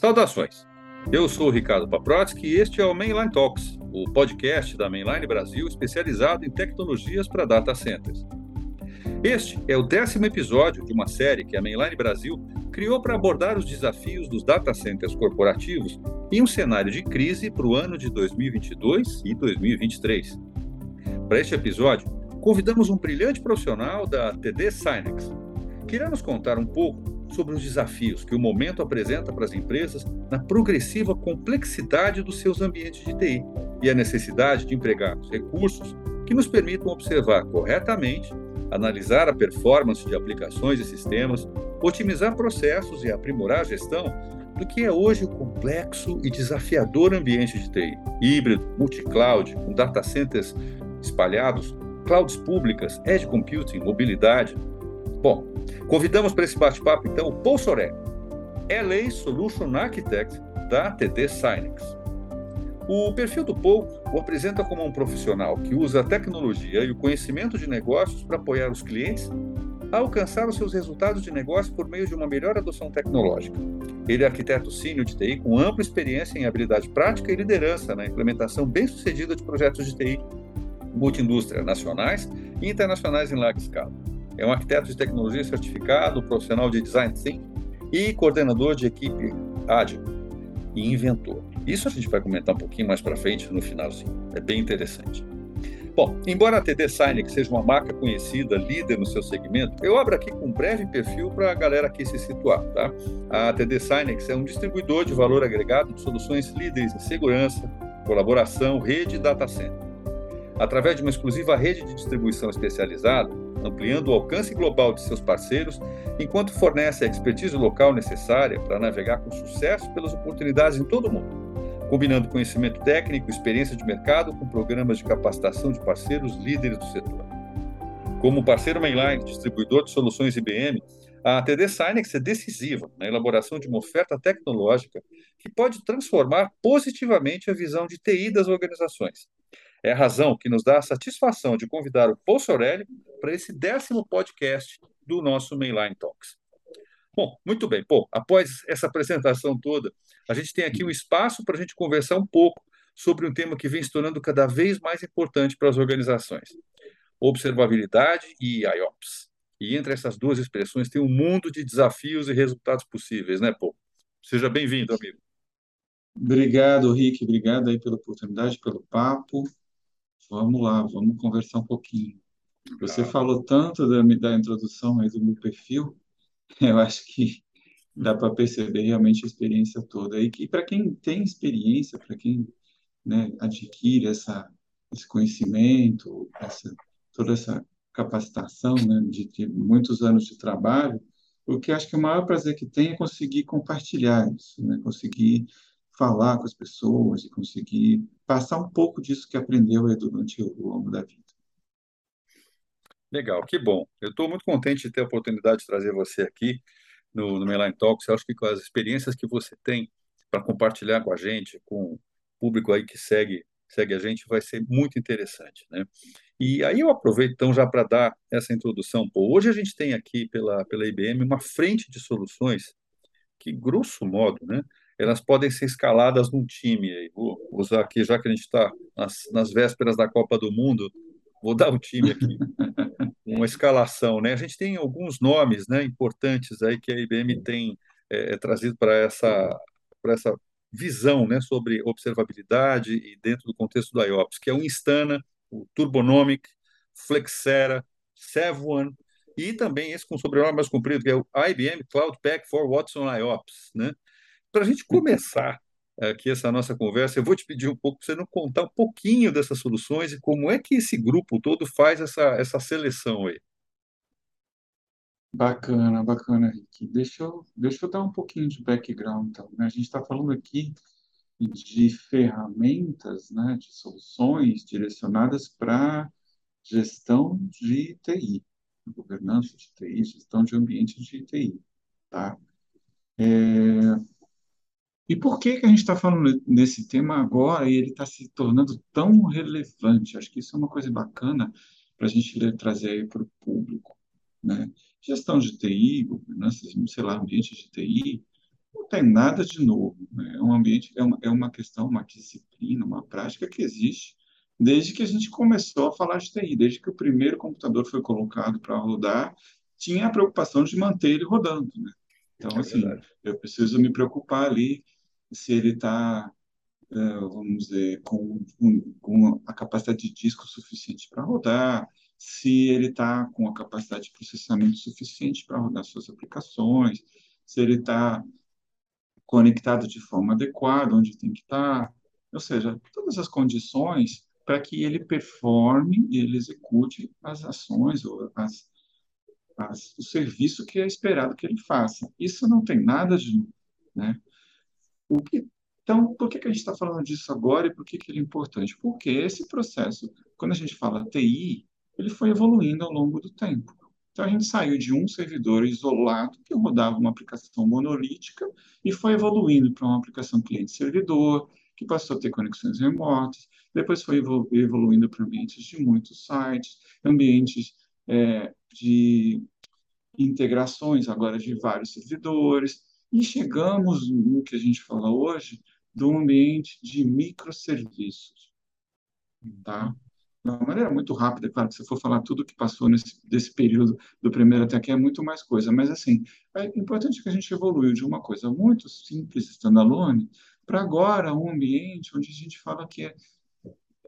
Saudações! Eu sou o Ricardo Paprotsky e este é o Mainline Talks, o podcast da Mainline Brasil especializado em tecnologias para data centers. Este é o décimo episódio de uma série que a Mainline Brasil criou para abordar os desafios dos data centers corporativos em um cenário de crise para o ano de 2022 e 2023. Para este episódio, convidamos um brilhante profissional da TD Synex, que irá nos contar um pouco sobre os desafios que o momento apresenta para as empresas na progressiva complexidade dos seus ambientes de TI e a necessidade de empregar recursos que nos permitam observar corretamente, analisar a performance de aplicações e sistemas, otimizar processos e aprimorar a gestão do que é hoje o complexo e desafiador ambiente de TI, híbrido, multi-cloud, com data centers espalhados, clouds públicas, edge computing, mobilidade. Bom, Convidamos para esse bate-papo, então, o Paul Sorek, LA Solution Architect da TD Synex. O perfil do Paul o apresenta como um profissional que usa a tecnologia e o conhecimento de negócios para apoiar os clientes a alcançar os seus resultados de negócio por meio de uma melhor adoção tecnológica. Ele é arquiteto sênior de TI com ampla experiência em habilidade prática e liderança na implementação bem-sucedida de projetos de TI multiindústria nacionais e internacionais em larga escala. É um arquiteto de tecnologia certificado, profissional de design thinking e coordenador de equipe ágil e inventor. Isso a gente vai comentar um pouquinho mais para frente no finalzinho. É bem interessante. Bom, embora a TD Synex seja uma marca conhecida, líder no seu segmento, eu abro aqui com um breve perfil para a galera aqui se situar. Tá? A TD Synex é um distribuidor de valor agregado de soluções líderes em segurança, colaboração, rede e data center. Através de uma exclusiva rede de distribuição especializada, ampliando o alcance global de seus parceiros, enquanto fornece a expertise local necessária para navegar com sucesso pelas oportunidades em todo o mundo, combinando conhecimento técnico experiência de mercado com programas de capacitação de parceiros líderes do setor. Como parceiro mainline, distribuidor de soluções IBM, a TD Synex é decisiva na elaboração de uma oferta tecnológica que pode transformar positivamente a visão de TI das organizações, é a razão que nos dá a satisfação de convidar o Paul Sorelli para esse décimo podcast do nosso Mainline Talks. Bom, muito bem. Pô, após essa apresentação toda, a gente tem aqui um espaço para a gente conversar um pouco sobre um tema que vem se tornando cada vez mais importante para as organizações: observabilidade e IOPS. E entre essas duas expressões tem um mundo de desafios e resultados possíveis, né, Paul? Seja bem-vindo, amigo. Obrigado, Rick. Obrigado aí pela oportunidade, pelo papo. Vamos lá, vamos conversar um pouquinho. Você falou tanto da, da introdução aí do meu perfil, eu acho que dá para perceber realmente a experiência toda. E que para quem tem experiência, para quem né, adquire essa, esse conhecimento, essa, toda essa capacitação né, de, de muitos anos de trabalho, o que acho que o maior prazer que tem é conseguir compartilhar isso, né, conseguir falar com as pessoas e conseguir passar um pouco disso que aprendeu durante o longo da vida. Legal, que bom. Eu estou muito contente de ter a oportunidade de trazer você aqui no, no Mainline Talks. Eu acho que com as experiências que você tem para compartilhar com a gente, com o público aí que segue segue a gente, vai ser muito interessante, né? E aí eu aproveito então já para dar essa introdução. Pô, hoje a gente tem aqui pela, pela IBM uma frente de soluções que, grosso modo, né, elas podem ser escaladas num time. Vou usar aqui, já que a gente está nas, nas, vésperas da Copa do Mundo, vou dar o um time aqui, uma escalação. Né? A gente tem alguns nomes né, importantes aí que a IBM tem é, é trazido para essa, essa visão né, sobre observabilidade e dentro do contexto do IOPS, que é o Instana, o Turbonomic, Flexera, Sevone, e também esse com sobrenome mais comprido, que é o IBM Cloud Pack for Watson IOPS, né? Para a gente começar aqui essa nossa conversa, eu vou te pedir um pouco para você não contar um pouquinho dessas soluções e como é que esse grupo todo faz essa, essa seleção aí. Bacana, bacana, Rick. Deixa eu, deixa eu dar um pouquinho de background, então. Né? A gente está falando aqui de ferramentas, né, de soluções direcionadas para gestão de TI, governança de TI, gestão de ambiente de TI, tá? É, e por que que a gente está falando nesse tema agora e ele está se tornando tão relevante? Acho que isso é uma coisa bacana para a gente trazer para o público, né? Gestão de TI, governança, sei lá, ambiente de TI, tem nada de novo. Né? É um ambiente, é uma, é uma questão, uma disciplina, uma prática que existe desde que a gente começou a falar de TI, desde que o primeiro computador foi colocado para rodar, tinha a preocupação de manter ele rodando. Né? Então, é assim, eu preciso me preocupar ali se ele está, é, vamos dizer, com, com, a capacidade de disco suficiente para rodar, se ele está com a capacidade de processamento suficiente para rodar suas aplicações, se ele está conectado de forma adequada, onde tem que estar, tá, ou seja, todas as condições para que ele performe e ele execute as ações ou as, as, o serviço que é esperado que ele faça. Isso não tem nada de né? O que, então, por que, que a gente está falando disso agora e por que, que ele é importante? Porque esse processo, quando a gente fala TI, ele foi evoluindo ao longo do tempo. Então, a gente saiu de um servidor isolado, que rodava uma aplicação monolítica, e foi evoluindo para uma aplicação cliente-servidor, que passou a ter conexões remotas, depois foi evoluindo para ambientes de muitos sites, ambientes é, de integrações agora de vários servidores, e chegamos no que a gente fala hoje do ambiente de microserviços. Tá? de uma maneira muito rápida, claro, que se for falar tudo que passou nesse desse período do primeiro até aqui é muito mais coisa, mas assim, é importante que a gente evoluiu de uma coisa muito simples, standalone, para agora um ambiente onde a gente fala que é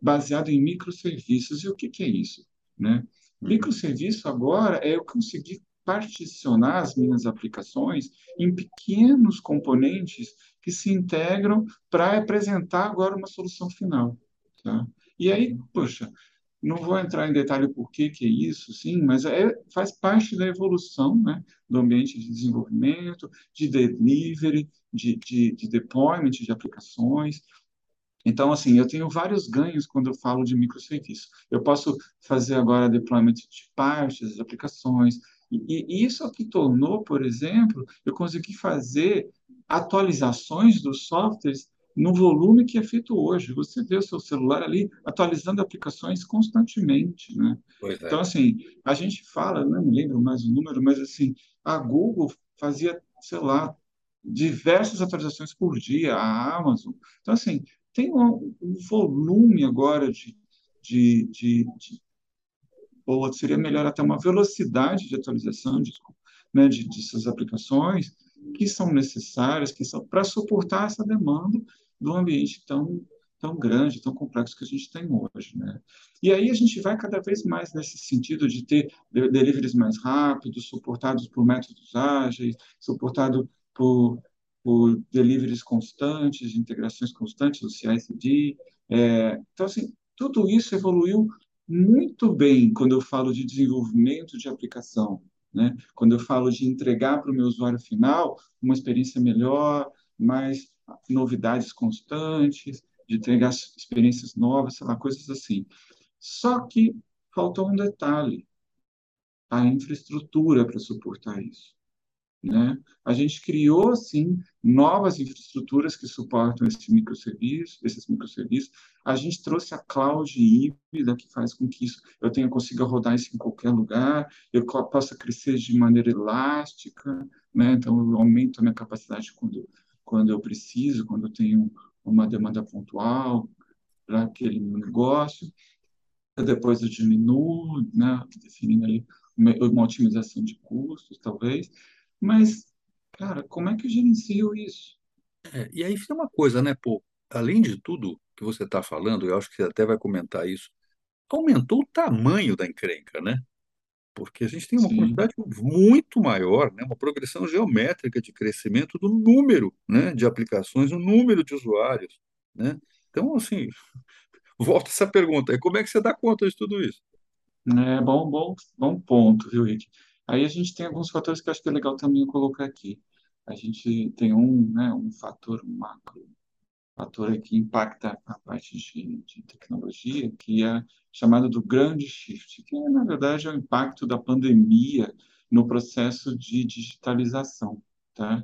baseado em microserviços. E o que, que é isso? Né? Uhum. Microserviço agora é eu conseguir particionar as minhas aplicações em pequenos componentes que se integram para apresentar agora uma solução final. Tá? E aí, poxa, não vou entrar em detalhe por que que é isso, sim, mas é, faz parte da evolução né, do ambiente de desenvolvimento, de delivery, de, de, de deployment de aplicações. Então, assim, eu tenho vários ganhos quando eu falo de microserviço. Eu posso fazer agora deployment de partes das aplicações, e, e isso aqui tornou, por exemplo, eu consegui fazer atualizações dos softwares no volume que é feito hoje. Você vê o seu celular ali atualizando aplicações constantemente, né? É. Então, assim, a gente fala, não me lembro mais o número, mas assim, a Google fazia, sei lá, diversas atualizações por dia, a Amazon. Então, assim, tem um, um volume agora de, de, de, de, ou seria melhor até uma velocidade de atualização, desculpa, né, de, de suas aplicações que são necessárias, que são para suportar essa demanda do ambiente tão tão grande, tão complexo que a gente tem hoje, né? E aí a gente vai cada vez mais nesse sentido de ter deliveries mais rápidos, suportados por métodos ágeis, suportado por, por deliveries constantes, integrações constantes do CI/CD. É, então, assim, tudo isso evoluiu muito bem quando eu falo de desenvolvimento de aplicação, né? Quando eu falo de entregar para o meu usuário final uma experiência melhor, mais novidades constantes, de entregar experiências novas, sei lá, coisas assim. Só que faltou um detalhe: a infraestrutura para suportar isso. Né? A gente criou, sim, novas infraestruturas que suportam esse microserviço, esses microserviços. A gente trouxe a cloud híbrida, que faz com que isso, eu tenha, consiga rodar isso em qualquer lugar, eu possa crescer de maneira elástica, né? então eu aumento a minha capacidade quando quando eu preciso, quando eu tenho uma demanda pontual para aquele negócio. Depois eu diminuo, né, definindo ali uma otimização de custos, talvez. Mas, cara, como é que eu gerencio isso? É, e aí fica uma coisa, né, pô? Além de tudo que você está falando, eu acho que você até vai comentar isso, aumentou o tamanho da encrenca, né? porque a gente tem uma Sim. quantidade muito maior, né, uma progressão geométrica de crescimento do número né, de aplicações, o número de usuários. Né? Então, assim, volta essa pergunta, como é que você dá conta de tudo isso? É bom, bom, bom ponto, viu, Rick? Aí a gente tem alguns fatores que eu acho que é legal também colocar aqui. A gente tem um, né, um fator macro fator que impacta a parte de, de, tecnologia, que é chamado do grande shift, que na verdade é o impacto da pandemia no processo de digitalização, tá?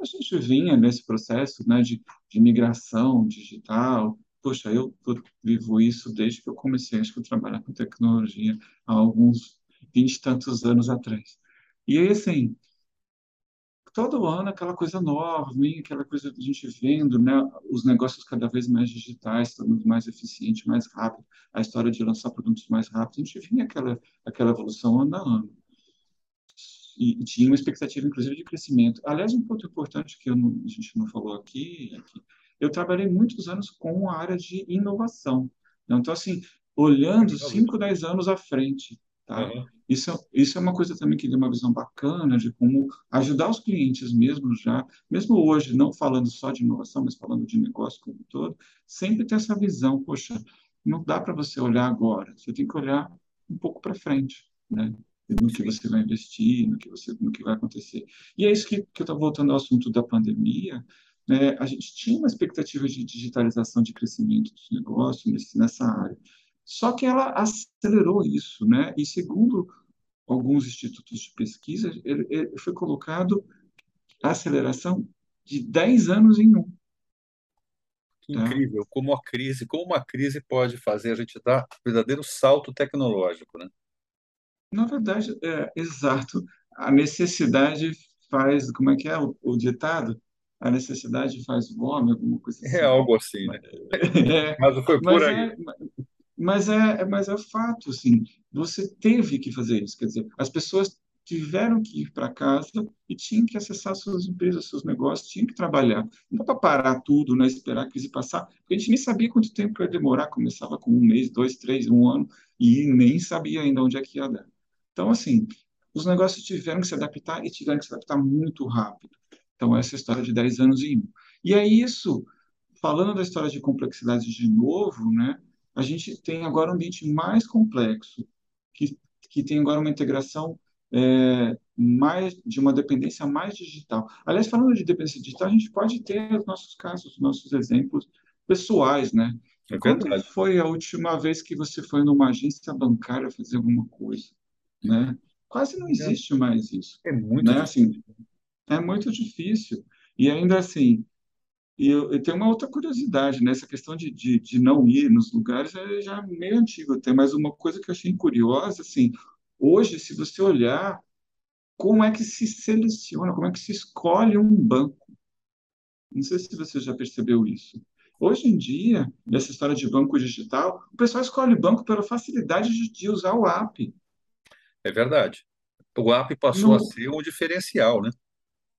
A gente vinha nesse processo, né, de, de migração digital. Poxa, eu vivo isso desde que eu comecei, acho que eu com tecnologia há alguns vinte e tantos anos atrás. E aí, assim, todo ano aquela coisa nova, vem aquela coisa que a gente vendo, né, os negócios cada vez mais digitais, tornando mais eficiente, mais rápido, a história de lançar produtos mais rápidos, a gente vinha aquela, aquela evolução ano a ano. E, e tinha uma expectativa, inclusive, de crescimento. Aliás, um ponto importante que não, a gente não falou aqui é que eu trabalhei muitos anos com a área de inovação. Então, assim, olhando 5, 10 anos à frente, tá? Uhum. Isso, isso é uma coisa também que deu uma visão bacana de como ajudar os clientes mesmo já, mesmo hoje, não falando só de inovação, mas falando de negócio como um todo, sempre ter essa visão, poxa, não dá para você olhar agora, você tem que olhar um pouco para frente, né? No que você vai investir, no que, você, no que vai acontecer. E é isso que, que eu estou voltando ao assunto da pandemia, né? a gente tinha uma expectativa de digitalização, de crescimento dos negócios nessa área. Só que ela acelerou isso, né? E segundo alguns institutos de pesquisa, ele, ele foi colocado a aceleração de 10 anos em um. Tá? incrível, como a crise, como uma crise pode fazer a gente dar um verdadeiro salto tecnológico, né? Na verdade, é exato. A necessidade faz, como é que é o, o ditado? A necessidade faz o homem, alguma coisa é assim. É algo assim, né? É, mas foi por aí. É, mas é, mas é fato, assim, você teve que fazer isso, quer dizer, as pessoas tiveram que ir para casa e tinham que acessar suas empresas, seus negócios, tinham que trabalhar. Não dá para parar tudo, né, esperar a crise passar, porque a gente nem sabia quanto tempo ia demorar, começava com um mês, dois, três, um ano, e nem sabia ainda onde é que ia dar. Então, assim, os negócios tiveram que se adaptar e tiveram que se adaptar muito rápido. Então, essa história de 10 anos em um. E é isso, falando da história de complexidade de novo, né, a gente tem agora um ambiente mais complexo, que, que tem agora uma integração é, mais de uma dependência mais digital. Aliás, falando de dependência digital, a gente pode ter os nossos casos, os nossos exemplos pessoais, né? É Quando foi a última vez que você foi numa agência bancária fazer alguma coisa, né? Quase não existe mais isso. É muito né? Assim, é muito difícil. E ainda assim, e eu, eu, tenho uma outra curiosidade, né? Essa questão de, de, de não ir nos lugares é já meio antigo até, mas uma coisa que eu achei curiosa, assim, hoje, se você olhar, como é que se seleciona, como é que se escolhe um banco? Não sei se você já percebeu isso. Hoje em dia, nessa história de banco digital, o pessoal escolhe banco pela facilidade de, de usar o app. É verdade. O app passou a ser um diferencial, né?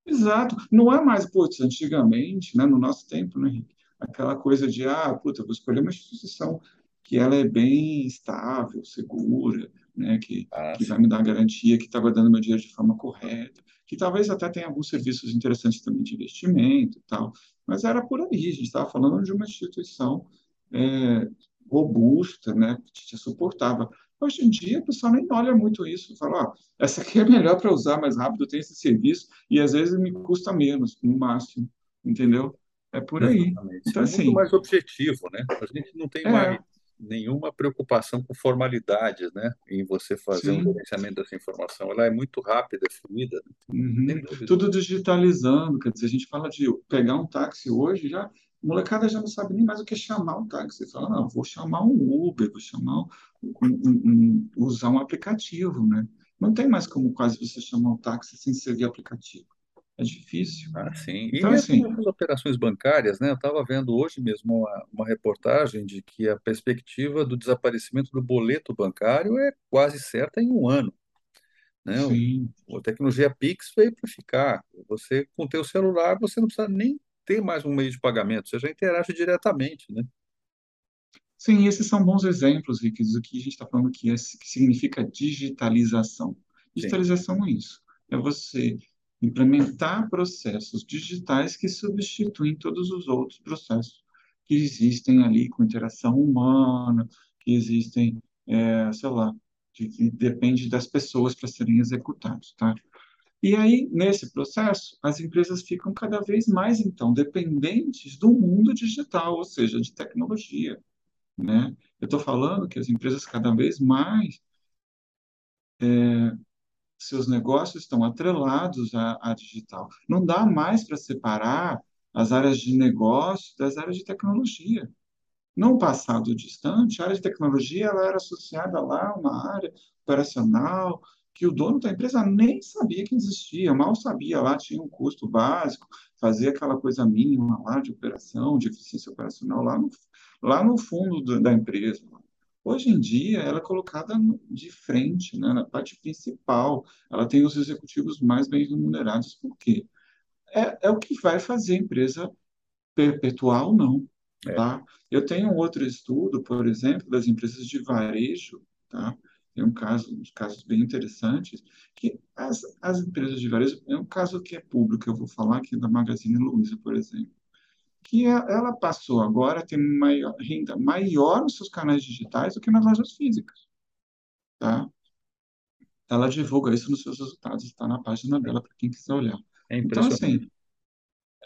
Exato. Não é mais, putz, antigamente, né, no nosso tempo, né, Henrique? Aquela coisa de, ah, puta, vou escolher uma instituição que ela é bem estável, segura, né, que, ah, que vai me dar garantia que está guardando meu dinheiro de forma correta, que talvez até tenha alguns serviços interessantes também de investimento e tal, mas era por aí, a gente estava falando de uma instituição é, robusta, né, que te suportava. Hoje em dia, o pessoal nem olha muito isso. Fala, ó, essa aqui é melhor para usar mais rápido, tem esse serviço, e às vezes me custa menos, no máximo, entendeu? É por aí. Exatamente. Então, é assim, muito mais objetivo, né? A gente não tem é, mais nenhuma preocupação com formalidades, né? Em você fazer sim. um gerenciamento dessa informação. Ela é muito rápida, fluida. Né? Uhum. Tudo digitalizando, quer dizer, a gente fala de pegar um táxi hoje, já molecada já não sabe nem mais o que é chamar um táxi. Você fala, não, vou chamar um Uber, vou chamar um, um, um, usar um aplicativo, né? Não tem mais como quase você chamar um táxi sem servir aplicativo. É difícil. Ah, sim. Então, e assim, operações bancárias, né? Eu estava vendo hoje mesmo uma, uma reportagem de que a perspectiva do desaparecimento do boleto bancário é quase certa em um ano. Né? Sim. A tecnologia Pix veio para ficar. Você, com o teu celular, você não precisa nem ter mais um meio de pagamento, você já interage diretamente, né? Sim, esses são bons exemplos, Rick, do que a gente está falando que, é, que significa digitalização. Digitalização Sim. é isso, é você implementar processos digitais que substituem todos os outros processos que existem ali com interação humana, que existem, é, sei lá, que, que depende das pessoas para serem executados, tá? E aí, nesse processo, as empresas ficam cada vez mais, então, dependentes do mundo digital, ou seja, de tecnologia. Né? Eu estou falando que as empresas cada vez mais, é, seus negócios estão atrelados à, à digital. Não dá mais para separar as áreas de negócio das áreas de tecnologia. No passado distante, a área de tecnologia ela era associada lá a uma área operacional, que o dono da empresa nem sabia que existia, mal sabia lá, tinha um custo básico, fazia aquela coisa mínima lá de operação, de eficiência operacional lá no, lá no fundo do, da empresa. Hoje em dia, ela é colocada de frente, né, na parte principal. Ela tem os executivos mais bem remunerados. Por quê? É, é o que vai fazer a empresa perpetuar ou não. É. Tá? Eu tenho outro estudo, por exemplo, das empresas de varejo, tá? Tem um caso, uns casos bem interessantes, que as, as empresas de varejo, é um caso que é público, eu vou falar aqui da Magazine Luiza, por exemplo, que é, ela passou agora a ter maior, renda maior nos seus canais digitais do que nas lojas físicas, tá? Ela divulga isso nos seus resultados, está na página dela para quem quiser olhar. É então, assim,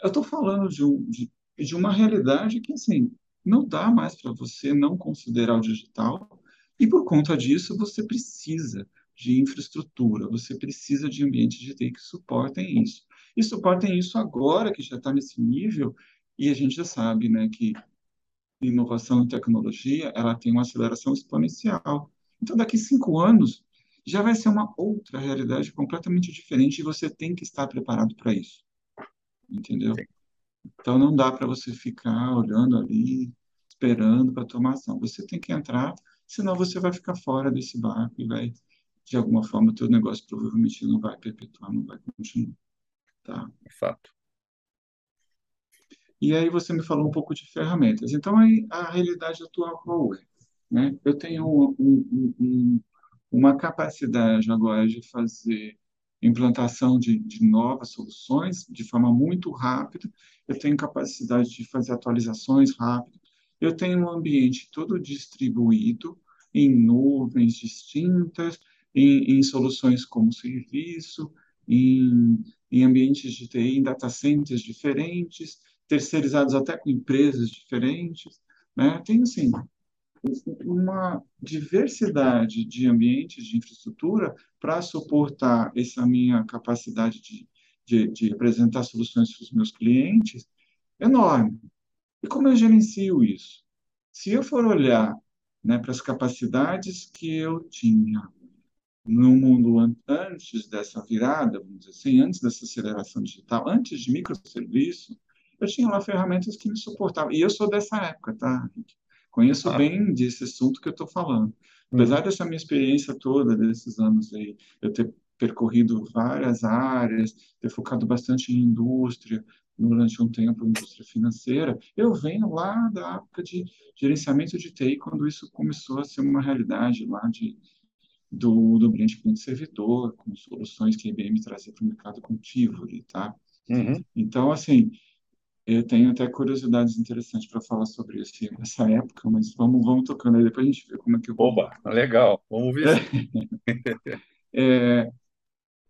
eu estou falando de, um, de, de uma realidade que, assim, não dá mais para você não considerar o digital e por conta disso, você precisa de infraestrutura, você precisa de ambientes de TI que suportem isso. E suportem isso agora, que já está nesse nível, e a gente já sabe né, que inovação e tecnologia ela tem uma aceleração exponencial. Então, daqui cinco anos, já vai ser uma outra realidade completamente diferente e você tem que estar preparado para isso. Entendeu? Então, não dá para você ficar olhando ali, esperando para tomar ação. Você tem que entrar senão você vai ficar fora desse barco e vai, de alguma forma, o teu negócio provavelmente não vai perpetuar, não vai continuar. Tá? É fato. E aí você me falou um pouco de ferramentas. Então, aí, a realidade atual qual é? Né? Eu tenho um, um, um, uma capacidade agora de fazer implantação de, de, novas soluções de forma muito rápida, eu tenho capacidade de fazer atualizações rápidas, eu tenho um ambiente todo distribuído em nuvens distintas, em, em soluções como serviço, em, em ambientes de TI, em data centers diferentes, terceirizados até com empresas diferentes. Né? Tem, assim, uma diversidade de ambientes de infraestrutura para suportar essa minha capacidade de, de, de apresentar soluções para os meus clientes enorme. E como eu gerencio isso? Se eu for olhar né, para as capacidades que eu tinha no mundo antes dessa virada, vamos dizer assim, antes dessa aceleração digital, antes de microserviço, eu tinha lá ferramentas que me suportavam. E eu sou dessa época, tá? Conheço ah. bem desse assunto que eu estou falando. Apesar uhum. dessa minha experiência toda, desses anos aí, eu ter percorrido várias áreas, ter focado bastante em indústria, durante um tempo indústria financeira, eu venho lá da época de gerenciamento de TI, quando isso começou a ser uma realidade lá de, do, do ambiente cliente-servidor, com soluções que a IBM trazia para o mercado contigo ali, tá? Uhum. Então, assim, eu tenho até curiosidades interessantes para falar sobre esse, essa época, mas vamos, vamos tocando aí, depois a gente vê como é que eu... Oba, legal, vamos ver. é,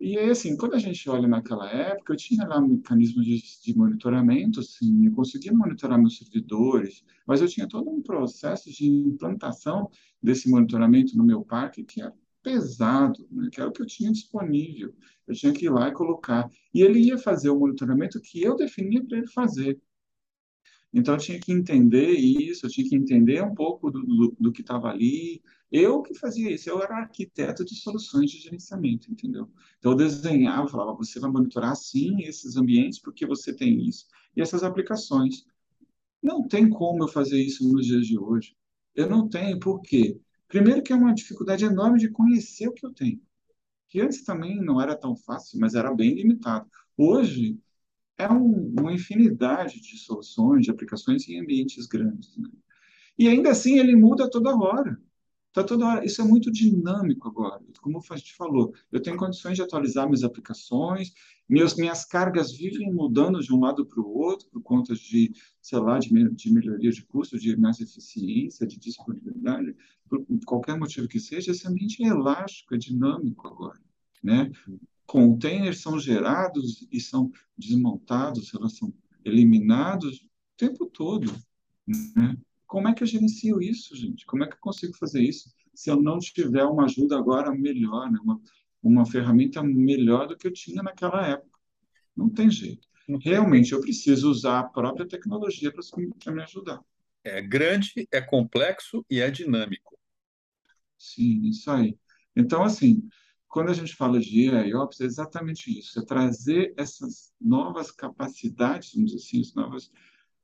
e aí, assim, quando a gente olha naquela época, eu tinha lá um mecanismo de, de monitoramento, assim, eu conseguia monitorar meus servidores, mas eu tinha todo um processo de implantação desse monitoramento no meu parque que era pesado, né, que era o que eu tinha disponível. Eu tinha que ir lá e colocar. E ele ia fazer o monitoramento que eu definia para ele fazer. Então, eu tinha que entender isso, eu tinha que entender um pouco do, do, do que estava ali, eu que fazia isso, eu era arquiteto de soluções de gerenciamento, entendeu? Então eu desenhava, falava, você vai monitorar sim esses ambientes porque você tem isso e essas aplicações. Não tem como eu fazer isso nos dias de hoje. Eu não tenho, por quê? Primeiro que é uma dificuldade enorme de conhecer o que eu tenho. Que antes também não era tão fácil, mas era bem limitado. Hoje é um, uma infinidade de soluções, de aplicações em ambientes grandes. Né? E ainda assim ele muda toda hora. Tá toda hora, isso é muito dinâmico agora. Como a gente falou, eu tenho condições de atualizar minhas aplicações, minhas, minhas cargas vivem mudando de um lado para o outro por conta de, sei lá, de, de melhoria de custo, de mais eficiência, de disponibilidade, por qualquer motivo que seja, esse ambiente é elástico, é dinâmico agora, né? Containers são gerados e são desmontados, elas são eliminados o tempo todo, né? Como é que eu gerencio isso, gente? Como é que eu consigo fazer isso se eu não tiver uma ajuda agora melhor, né? uma, uma ferramenta melhor do que eu tinha naquela época? Não tem jeito. Realmente, eu preciso usar a própria tecnologia para me ajudar. É grande, é complexo e é dinâmico. Sim, isso aí. Então, assim, quando a gente fala de AIOps, é exatamente isso, é trazer essas novas capacidades, vamos dizer assim, as novas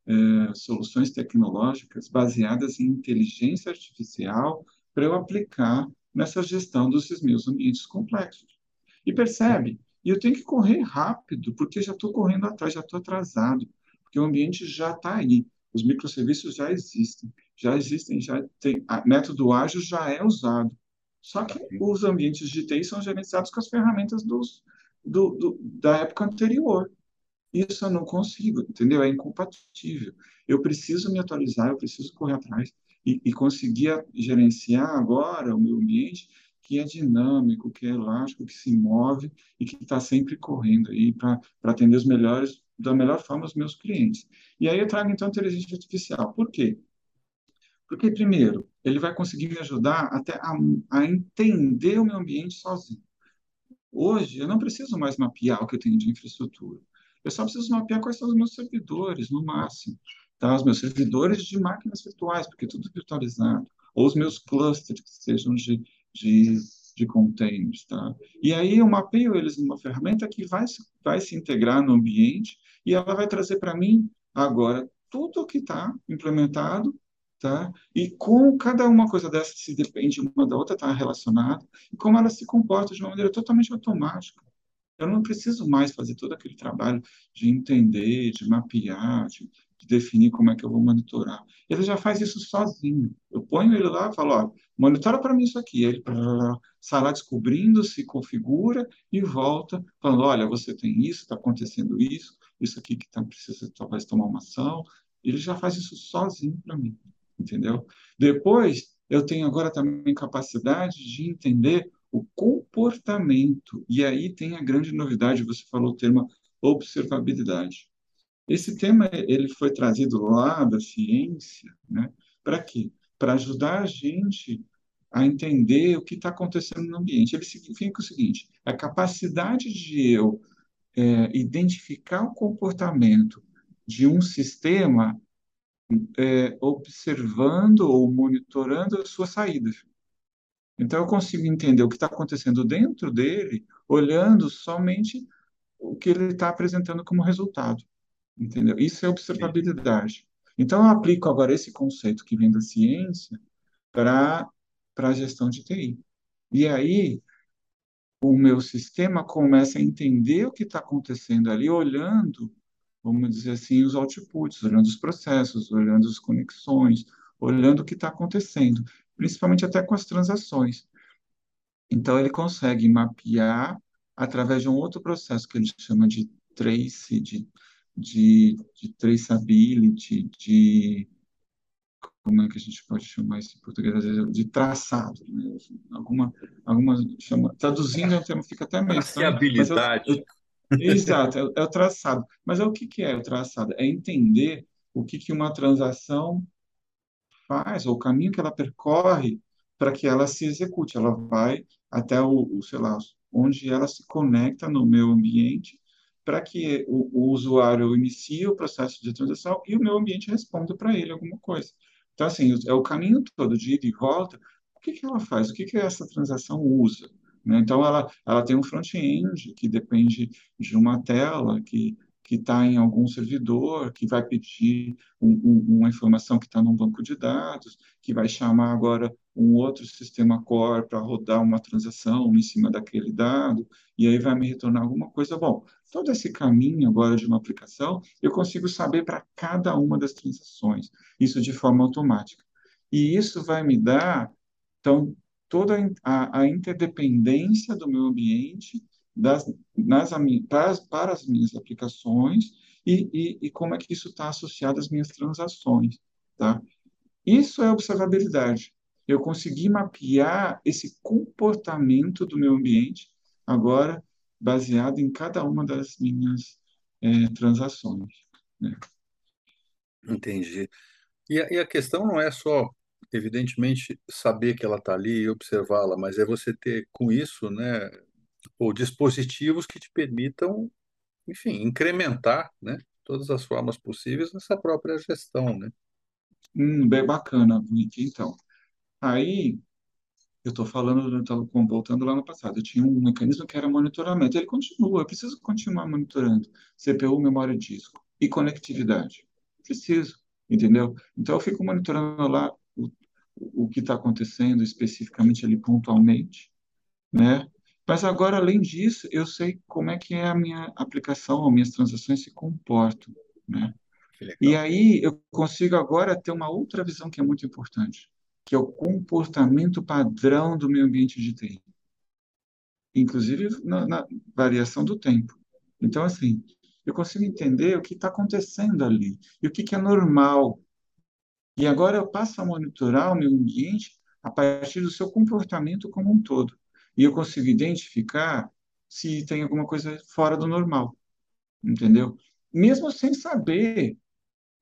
é, soluções tecnológicas baseadas em inteligência artificial para eu aplicar nessa gestão dos meus ambientes complexos. E percebe, e eu tenho que correr rápido, porque já estou correndo atrás, já estou atrasado, porque o ambiente já está aí, os microserviços já existem, já existem, já tem, método ágil já é usado. Só que os ambientes de TI são gerenciados com as ferramentas dos, do, do, da época anterior. Isso eu não consigo, entendeu? É incompatível. Eu preciso me atualizar, eu preciso correr atrás e, e conseguir gerenciar agora o meu ambiente que é dinâmico, que é elástico, que se move e que está sempre correndo aí para atender os melhores, da melhor forma os meus clientes. E aí eu trago então a inteligência artificial. Por quê? Porque, primeiro, ele vai conseguir me ajudar até a, a entender o meu ambiente sozinho. Hoje, eu não preciso mais mapear o que eu tenho de infraestrutura. Eu só preciso mapear quais são os meus servidores, no máximo. Tá? Os meus servidores de máquinas virtuais, porque é tudo virtualizado. Ou os meus clusters, que sejam de, de, de containers. Tá? E aí eu mapeio eles numa ferramenta que vai, vai se integrar no ambiente e ela vai trazer para mim, agora, tudo o que está implementado tá? E como cada uma coisa dessa se depende uma da outra, está relacionada, e como ela se comporta de uma maneira totalmente automática. Eu não preciso mais fazer todo aquele trabalho de entender, de mapear, de, de definir como é que eu vou monitorar. Ele já faz isso sozinho. Eu ponho ele lá e falo, ó, monitora para mim isso aqui. Ele sai lá descobrindo, se configura e volta falando, olha, você tem isso, está acontecendo isso, isso aqui que tá, precisa talvez tomar uma ação. Ele já faz isso sozinho para mim, entendeu? Depois, eu tenho agora também capacidade de entender o comportamento. E aí tem a grande novidade, você falou o termo observabilidade. Esse tema ele foi trazido lá da ciência, né? Para quê? Para ajudar a gente a entender o que está acontecendo no ambiente. Ele significa o seguinte: a capacidade de eu é, identificar o comportamento de um sistema é, observando ou monitorando as suas saídas. Então, eu consigo entender o que está acontecendo dentro dele, olhando somente o que ele está apresentando como resultado. Entendeu? Isso é observabilidade. Então, eu aplico agora esse conceito que vem da ciência para a gestão de TI. E aí, o meu sistema começa a entender o que está acontecendo ali, olhando, vamos dizer assim, os outputs, olhando os processos, olhando as conexões, olhando o que está acontecendo principalmente até com as transações. Então, ele consegue mapear através de um outro processo que ele chama de trace, de, de, de traceability, de como é que a gente pode chamar isso em português, de traçado, né? alguma, alguma chama, traduzindo é um termo fica até meio Traceabilidade. Exato, é, é, o traçado. Mas é o que, que é o traçado? É entender o que, que uma transação faz, ou o caminho que ela percorre para que ela se execute. Ela vai até o, o, sei lá, onde ela se conecta no meu ambiente para que o, o, usuário inicie o processo de transação e o meu ambiente responda para ele alguma coisa. Então, assim, é o caminho todo de ida e volta. O que, que ela faz? O que, que essa transação usa? Né? Então, ela, ela tem um front-end que depende de uma tela que que está em algum servidor, que vai pedir um, um, uma informação que está num banco de dados, que vai chamar agora um outro sistema core para rodar uma transação em cima daquele dado, e aí vai me retornar alguma coisa. Bom, todo esse caminho agora de uma aplicação, eu consigo saber para cada uma das transações, isso de forma automática. E isso vai me dar, então, toda a, a interdependência do meu ambiente das, nas, para, para as minhas aplicações e, e, e como é que isso está associado às minhas transações. Tá? Isso é observabilidade. Eu consegui mapear esse comportamento do meu ambiente, agora baseado em cada uma das minhas é, transações. Né? Entendi. E a, e a, questão não é só, evidentemente, saber que ela está ali e observá-la, mas é você ter com isso, né, ou dispositivos que te permitam, enfim, incrementar, né, todas as formas possíveis nessa própria gestão, né? Hum, bem bacana, Nick. Então, aí Eu estou falando, eu com- voltando lá no passado, eu tinha um mecanismo que era monitoramento. Ele continua, eu preciso continuar monitorando CPU, memória disco e conectividade. Preciso, entendeu? Então eu fico monitorando lá o, que está acontecendo especificamente ali pontualmente, né? Mas agora, além disso, eu sei como é que é a minha aplicação, as minhas transações se comportam, né? E aí eu consigo agora ter uma outra visão que é muito importante, que é o comportamento padrão do meu ambiente de TI, inclusive na, na variação do tempo. Então, assim, eu consigo entender o que está acontecendo ali e o que que é normal. E agora eu passo a monitorar o meu ambiente a partir do seu comportamento como um todo. E eu consigo identificar se tem alguma coisa fora do normal, entendeu? Mesmo sem saber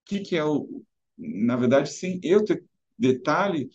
que que é o, na verdade, sem eu ter detalhe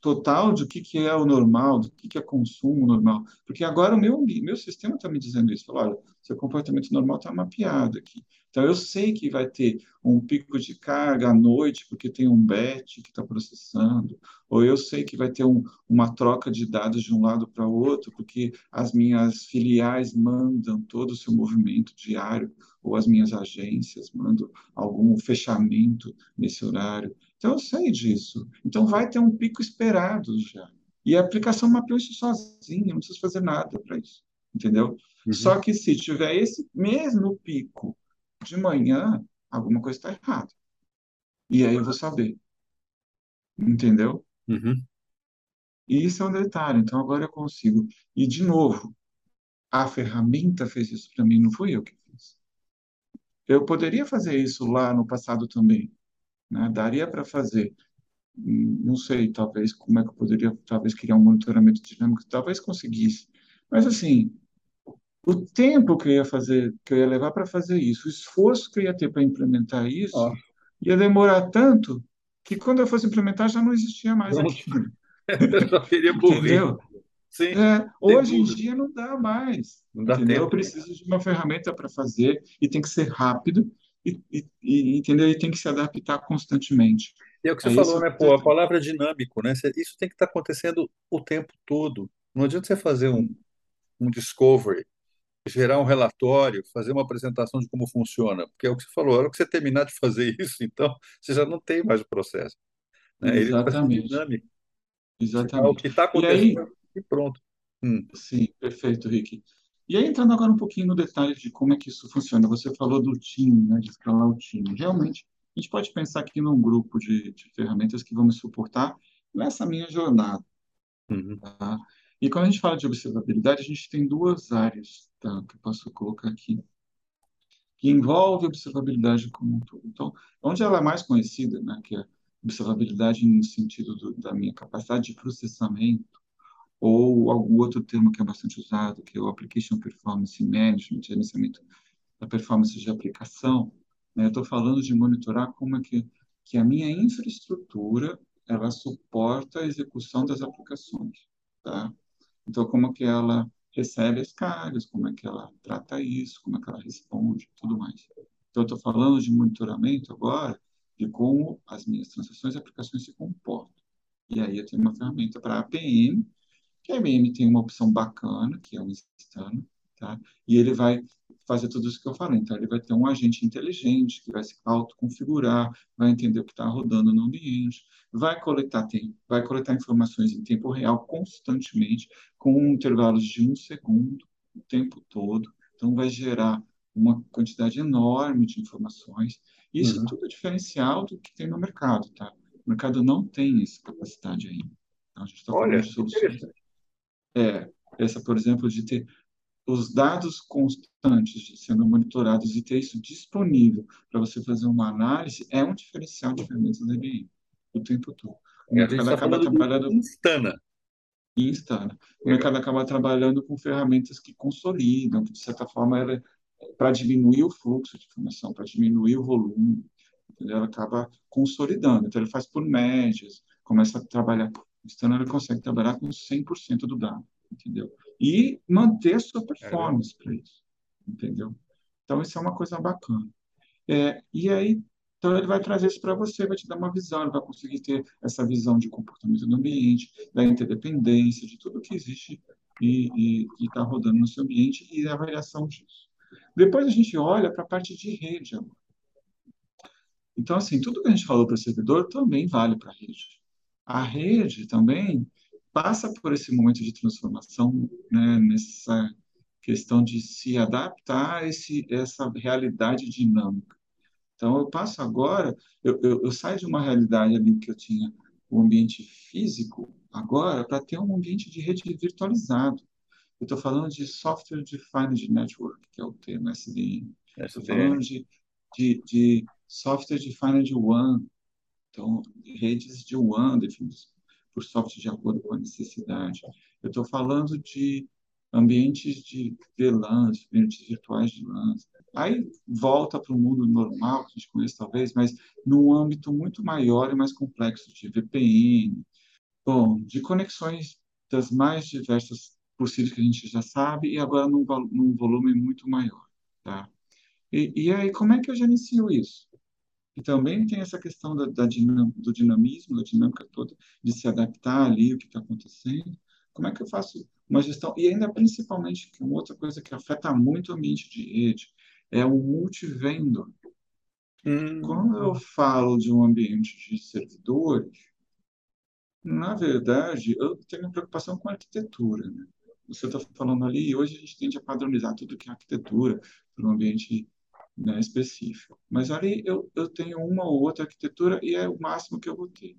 total do que que é o normal, do que que é consumo normal, porque agora o meu meu sistema está me dizendo isso, falou, olha, seu comportamento normal está mapeado aqui. Então eu sei que vai ter um pico de carga à noite porque tem um batch que está processando, ou eu sei que vai ter um, uma troca de dados de um lado para o outro porque as minhas filiais mandam todo o seu movimento diário, ou as minhas agências mandam algum fechamento nesse horário. Então, eu sei disso. Então, vai ter um pico esperado já. E a aplicação mapeou isso sozinha, não preciso fazer nada para isso. Entendeu? Uhum, Só que se tiver esse mesmo pico de manhã, alguma coisa está errada. E aí eu vou saber. Entendeu? uhum. E isso é um detalhe. Então, agora eu consigo. E, de novo, a ferramenta fez isso para mim, não fui eu que fiz. Eu poderia fazer isso lá no passado também, né? Daria para fazer. Hum, Não sei, talvez, como é que eu poderia, talvez, criar um monitoramento dinâmico, talvez conseguisse. Mas, assim, o tempo que eu ia fazer, que eu ia levar para fazer isso, o esforço que eu ia ter para implementar isso, ia demorar tanto que quando eu fosse implementar já não existia mais aquilo, Já teria morrido. Sim, É, hoje em dia não dá mais, Não dá? Eu preciso de uma ferramenta para fazer e tem que ser rápido e, e, e, entendeu? E tem que se adaptar constantemente. E é o que você É falou, né? Pô, a palavra dinâmico, né? Isso tem que estar acontecendo o tempo todo. Não adianta você fazer um, um discovery, gerar um relatório, fazer uma apresentação de como funciona, porque é o que você falou, a hora que você terminar de fazer isso, então, você já não tem mais o processo, né? Ele ser Exatamente, dinâmico. Chegar o exatamente. que está E aí, acontecendo e pronto. Hum, sim, perfeito, Rick. E aí, entrando agora um pouquinho no detalhe de como é que isso funciona. Você falou do time, né, de escalar o time. Realmente, a gente pode pensar aqui num grupo de, de ferramentas que vão me suportar nessa minha jornada, uhum, tá? E quando a gente fala de observabilidade, a gente tem duas áreas, tá, que eu posso colocar aqui, que envolve observabilidade como um todo. Então, onde ela é mais conhecida, né, que é observabilidade no sentido do, da minha capacidade de processamento, ou algum outro termo que é bastante usado, que é o Application Performance Management, gerenciamento da performance de aplicação, né? Eu estou falando de monitorar como é que, que a minha infraestrutura ela suporta a execução das aplicações, tá? Então, como é que ela recebe as cargas, como é que ela trata isso, como é que ela responde, tudo mais. Então, eu estou falando de monitoramento agora de como as minhas transações e aplicações se comportam. E aí eu tenho uma ferramenta para APM, que a IBM tem uma opção bacana, que é o Instana, tá? E ele vai fazer tudo isso que eu falei. Então, ele vai ter um agente inteligente que vai se autoconfigurar, vai entender o que está rodando no ambiente, vai coletar, tem, vai coletar informações em tempo real constantemente, com intervalos de um segundo, o tempo todo. Então, vai gerar uma quantidade enorme de informações. Isso uhum. tudo é diferencial do que tem no mercado, tá? O mercado não tem essa capacidade ainda. Então, a gente está falando de soluções. É, essa, por exemplo, de ter os dados constantes sendo monitorados e ter isso disponível para você fazer uma análise é um diferencial de ferramentas da IBM o tempo todo. O É, mercado está acaba trabalhando Instana. Instana. O mercado acaba trabalhando com ferramentas que consolidam, que, de certa forma, ela, para diminuir o fluxo de informação, para diminuir o volume, entendeu? ela acaba consolidando. Então, ele faz por médias, começa a trabalhar. O Ele consegue trabalhar com 100% do dado, entendeu? E manter sua performance para isso, entendeu? Então, isso é uma coisa bacana. É, e aí, Então, ele vai trazer isso para você, vai te dar uma visão, ele vai conseguir ter essa visão de comportamento do ambiente, da interdependência, de tudo que existe e está rodando no seu ambiente e a avaliação disso. Depois a gente olha para a parte de rede agora. Então, assim, tudo que a gente falou para o servidor também vale para a rede. A rede também passa por esse momento de transformação, né, nessa questão de se adaptar a esse, essa realidade dinâmica. Então, eu passo agora, eu, eu, eu saio de uma realidade ali que eu tinha o um ambiente físico, agora, para ter um ambiente de rede virtualizado. Eu estou falando de Software Defined Network, que é o termo SDN. Estou falando de, de, de Software Defined WAN, então, redes de WAN definidas por software de acordo com a necessidade. Eu estou falando de ambientes de VLANs, ambientes virtuais de LANs. Aí volta para o mundo normal, que a gente conhece talvez, mas num âmbito muito maior e mais complexo de VPN, bom, de conexões das mais diversas possíveis que a gente já sabe e agora num, num volume muito maior, tá? E, e aí, como é que eu gerencio isso? E também tem essa questão da, da dinam, do dinamismo, da dinâmica toda, de se adaptar ali o que está acontecendo. Como é que eu faço uma gestão? E ainda, principalmente, que uma outra coisa que afeta muito o ambiente de rede é o multivendor. Hum. Quando eu falo de um ambiente de servidores, na verdade, eu tenho preocupação com a arquitetura. Né? Você está falando ali, hoje a gente tende a padronizar tudo que é arquitetura para um ambiente né, específico. Mas ali eu, eu tenho uma ou outra arquitetura e é o máximo que eu vou ter.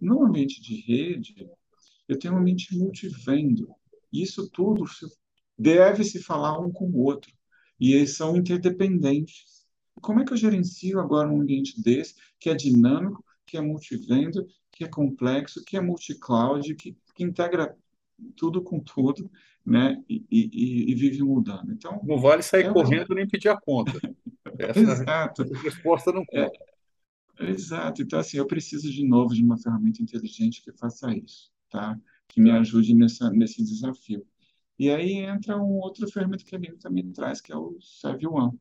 No ambiente de rede, eu tenho um ambiente multivendo. Isso tudo deve se falar um com o outro. E eles são interdependentes. Como é que eu gerencio agora um ambiente desse, que é dinâmico, que é multivendo, que é complexo, que é multi-cloud, que, que integra tudo com tudo, né? E, e, e, vive mudando. Então, não vale sair é correndo nem pedir a conta. Essa exato. resposta não conta. É, exato. Então, assim, eu preciso de novo de uma ferramenta inteligente que faça isso, tá? Que me ajude nessa, nesse desafio. E aí entra um outro ferramenta que a Bíblia também traz, que é o Serve One,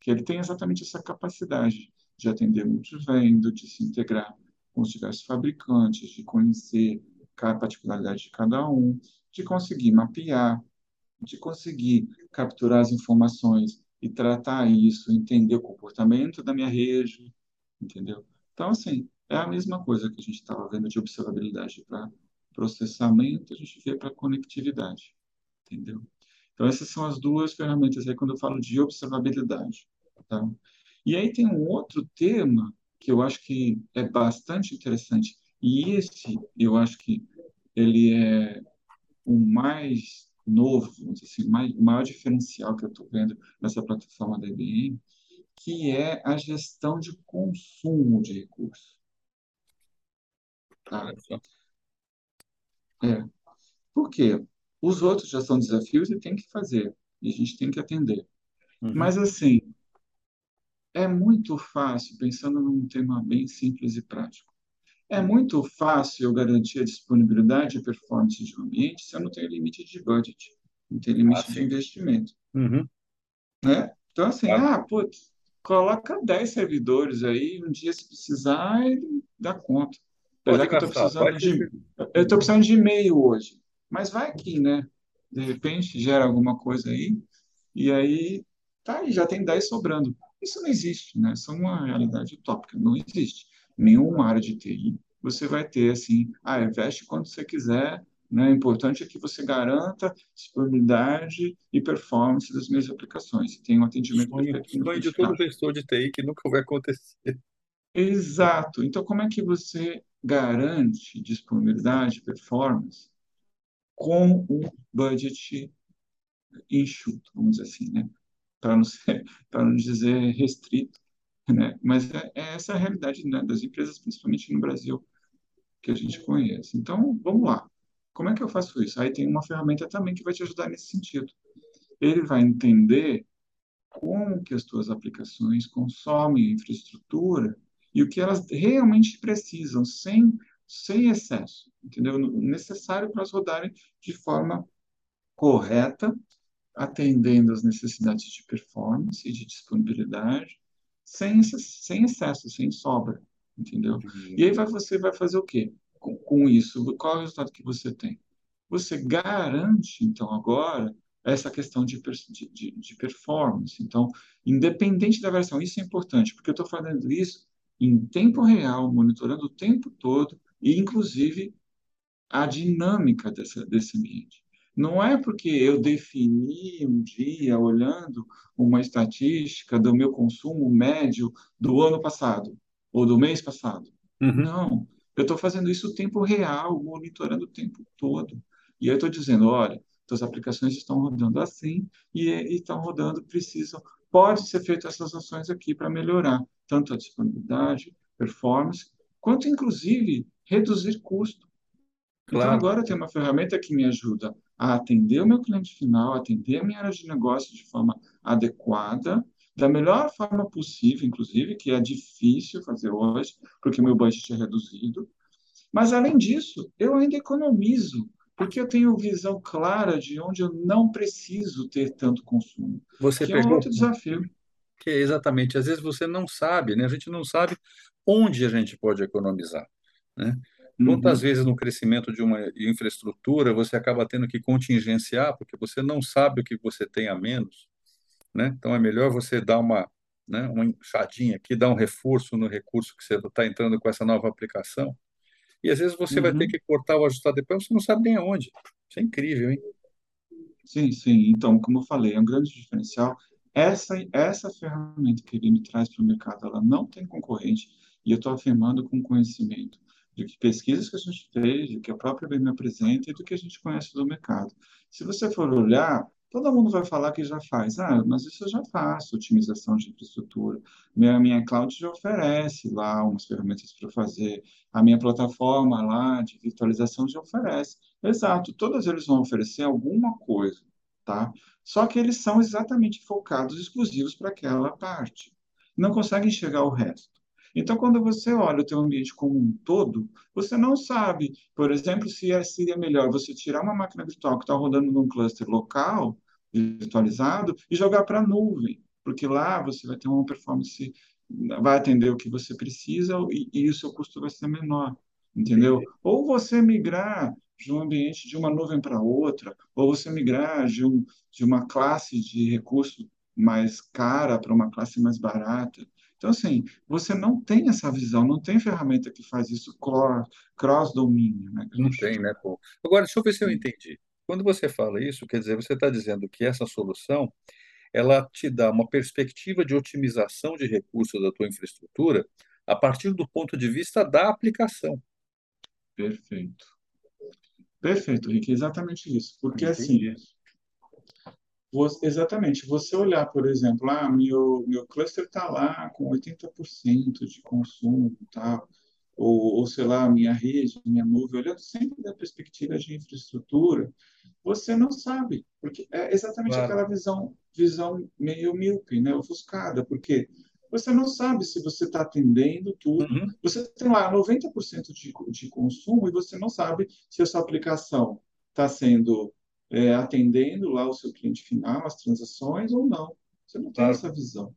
que ele tem exatamente essa capacidade de atender multivendo, de se integrar com os diversos fabricantes, de conhecer a particularidade de cada um, de conseguir mapear, de conseguir capturar as informações e tratar isso, entender o comportamento da minha rede, entendeu? Então, assim, é a mesma coisa que a gente estava vendo de observabilidade para processamento, a gente vê para conectividade, entendeu? Então, essas são as duas ferramentas aí quando eu falo de observabilidade, tá? E aí tem um outro tema que eu acho que é bastante interessante, e esse eu acho que ele é o mais novo, vamos dizer assim, mais, o maior diferencial que eu estou vendo nessa plataforma da IBM, que é a gestão de consumo de recursos. Tá? É. Por quê? Os outros já são desafios e tem que fazer, e a gente tem que atender. Uhum. Mas, assim, é muito fácil, pensando num tema bem simples e prático, é muito fácil garantir a disponibilidade e performance de um ambiente se eu não tenho limite de budget, não tenho limite ah, de investimento. Uhum. Né? Então, assim, ah, putz, coloca 10 servidores aí, um dia se precisar, ele dá conta. Apesar que eu estou precisando, de, eu estou precisando de e-mail hoje. Mas vai aqui, né? De repente gera alguma coisa aí, e aí tá aí, já tem 10 sobrando. Isso não existe, né? Isso é uma realidade utópica, não existe nenhuma área de TI, você vai ter assim, ah, investe quando você quiser, né? O importante é que você garanta disponibilidade e performance das minhas aplicações. Tem um atendimento sonho. Sonho de todo gestor de TI que nunca vai acontecer. Exato. Então, como é que você garante disponibilidade performance com um budget enxuto, vamos dizer assim, né? Para não, ser, para não dizer restrito, né? Mas é, é essa a realidade né, das empresas, principalmente no Brasil, que a gente conhece. Então, vamos lá. Como é que eu faço isso? Aí tem uma ferramenta também que vai te ajudar nesse sentido. Ele vai entender como que as tuas aplicações consomem infraestrutura e o que elas realmente precisam, sem, sem excesso, entendeu? Necessário para elas rodarem de forma correta, atendendo às necessidades de performance e de disponibilidade, sem, sem excesso, sem sobra, entendeu? Uhum. E aí vai, você vai fazer o quê com, com isso? Qual é o resultado que você tem? Você garante, então, agora, essa questão de, de, de performance. Então, independente da versão, isso é importante, porque eu estou fazendo isso em tempo real, monitorando o tempo todo, e inclusive a dinâmica dessa, desse ambiente. Não é porque eu defini um dia, olhando uma estatística do meu consumo médio do ano passado ou do mês passado. Uhum. Não, eu estou fazendo isso o tempo real, monitorando o tempo todo. E aí eu estou dizendo, olha, as aplicações estão rodando assim e, e estão rodando, precisam, pode ser feito essas ações aqui para melhorar tanto a disponibilidade, performance, quanto inclusive reduzir custo. Então, Claro. agora tem uma ferramenta que me ajuda a atender o meu cliente final, atender a minha área de negócio de forma adequada, da melhor forma possível, inclusive, que é difícil fazer hoje, porque o meu budget é reduzido. Mas, além disso, eu ainda economizo, porque eu tenho visão clara de onde eu não preciso ter tanto consumo, Você que é um pegou outro desafio. que é exatamente, às vezes você não sabe, né? A gente não sabe onde a gente pode economizar, né? Quantas Uhum, vezes no crescimento de uma infraestrutura você acaba tendo que contingenciar porque você não sabe o que você tem a menos, né? Então é melhor você dar uma, né, uma enxadinha aqui, dar um reforço no recurso que você está entrando com essa nova aplicação. E às vezes você vai ter uhum. que cortar ou ajustar depois, você não sabe nem aonde. Isso é incrível, hein? Sim, sim. Então, como eu falei, é um grande diferencial. Essa, essa ferramenta que ele me traz para o mercado, ela não tem concorrente, e eu estou afirmando com conhecimento de que pesquisas que a gente fez, de que a própria me apresenta e do que a gente conhece do mercado. Se você for olhar, todo mundo vai falar que já faz. Ah, mas isso eu já faço, otimização de infraestrutura. Minha, minha cloud já oferece lá umas ferramentas para fazer. A minha plataforma lá de virtualização já oferece. Exato, todos eles vão oferecer alguma coisa, tá? Só que eles são exatamente focados exclusivos para aquela parte. Não conseguem enxergar o resto. Então, quando você olha o teu ambiente como um todo, você não sabe, por exemplo, se é, seria melhor você tirar uma máquina virtual que está rodando num cluster local, virtualizado, e jogar para a nuvem, porque lá você vai ter uma performance, vai atender o que você precisa e, e o seu custo vai ser menor, entendeu? Entendi. Ou você migrar de um ambiente de uma nuvem para outra, ou você migrar de, um, de uma classe de recurso mais cara para uma classe mais barata. Então, assim, você não tem essa visão, não tem ferramenta que faz isso cro- cross-domínio, né, Não tem, né, pô? Agora, deixa eu ver se eu entendi. Quando você fala isso, quer dizer, você está dizendo que essa solução, ela te dá uma perspectiva de otimização de recursos da tua infraestrutura a partir do ponto de vista da aplicação. Perfeito. Perfeito, Rick, exatamente isso. Porque, assim, Entendi. Você- exatamente, você olhar, por exemplo, ah, meu, meu cluster está lá com 80% de consumo e tal, ou, ou, sei lá, minha rede, minha nuvem, olhando sempre da perspectiva de infraestrutura, você não sabe, porque é exatamente Claro. aquela visão, visão meio míope, né, ofuscada, porque você não sabe se você está atendendo tudo, Uhum. você tem lá 90% de, de consumo e você não sabe se a sua aplicação está sendo é, atendendo lá o seu cliente final, as transações ou não. Você não tem essa visão,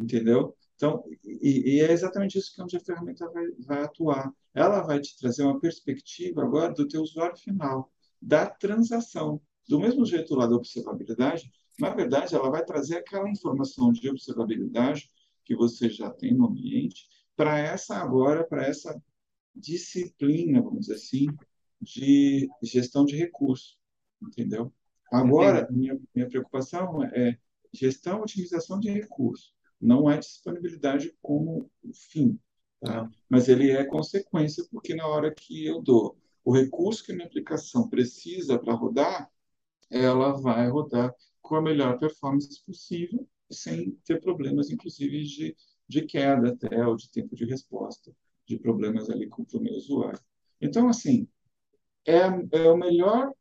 entendeu? Então, e, e é exatamente isso que onde a ferramenta vai, vai atuar. Ela vai te trazer uma perspectiva agora do teu usuário final, da transação. Do mesmo jeito lá da observabilidade, na verdade, ela vai trazer aquela informação de observabilidade que você já tem no ambiente para essa agora, para essa disciplina, vamos dizer assim, de gestão de recursos, entendeu? Entendi. Agora, minha, minha preocupação é gestão e otimização de recursos, não é disponibilidade como fim, tá? Não. Mas ele é consequência, porque na hora que eu dou o recurso que minha aplicação precisa para rodar, ela vai rodar com a melhor performance possível, sem ter problemas, inclusive, de, de queda até, ou de tempo de resposta, de problemas ali com o meu usuário. Então, assim, é, é o melhor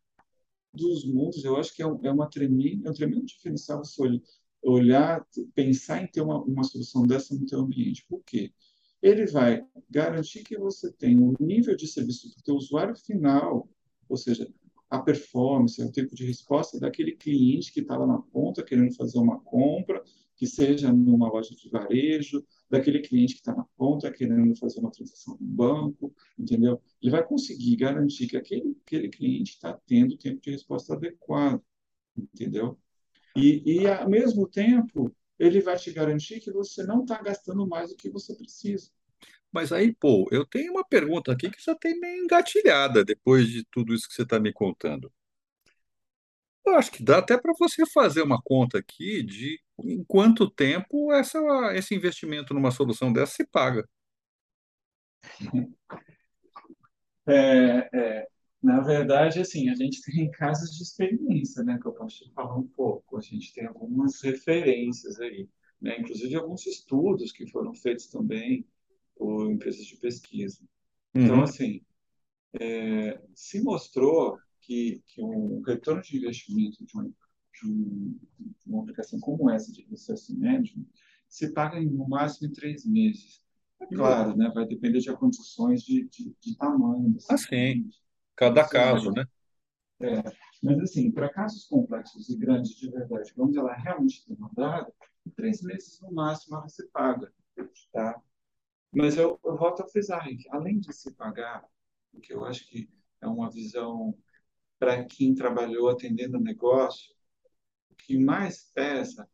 dos mundos, eu acho que é, um, é, uma tremenda, é um tremendo diferencial você olhar, pensar em ter uma, uma solução dessa no teu ambiente. Por quê? Ele vai garantir que você tenha um nível de serviço para o teu usuário final, ou seja, a performance, o tempo de resposta daquele cliente que está lá na ponta querendo fazer uma compra, que seja numa loja de varejo, daquele cliente que está na ponta querendo fazer uma transação no banco, entendeu? Ele vai conseguir garantir que aquele, aquele cliente está tendo o tempo de resposta adequado, entendeu? E, e, ao mesmo tempo, ele vai te garantir que você não está gastando mais do que você precisa. Mas aí, pô, eu tenho uma pergunta aqui que já tem meio engatilhada depois de tudo isso que você está me contando. Eu acho que dá até para você fazer uma conta aqui de em quanto tempo essa, esse investimento numa solução dessa se paga. É, é, na verdade, assim, a gente tem casos de experiência, né, que eu posso te falar um pouco. A gente tem algumas referências aí, né, inclusive alguns estudos que foram feitos também por empresas de pesquisa. Então, Uhum, assim, é, se mostrou que, que um retorno de investimento de, um, de, um, de uma aplicação como essa de Research Management se paga em, no máximo em três meses. É claro, né, vai depender de condições de, de, de tamanho assim, cliente, cada caso, necessidade. né? É, mas, assim, para casos complexos e grandes de verdade, onde ela é realmente demandada, em três meses no máximo ela se paga, tá? Mas eu, eu volto a frisar, Rick, além de se pagar, porque eu acho que é uma visão para quem trabalhou atendendo o negócio, o que mais pesa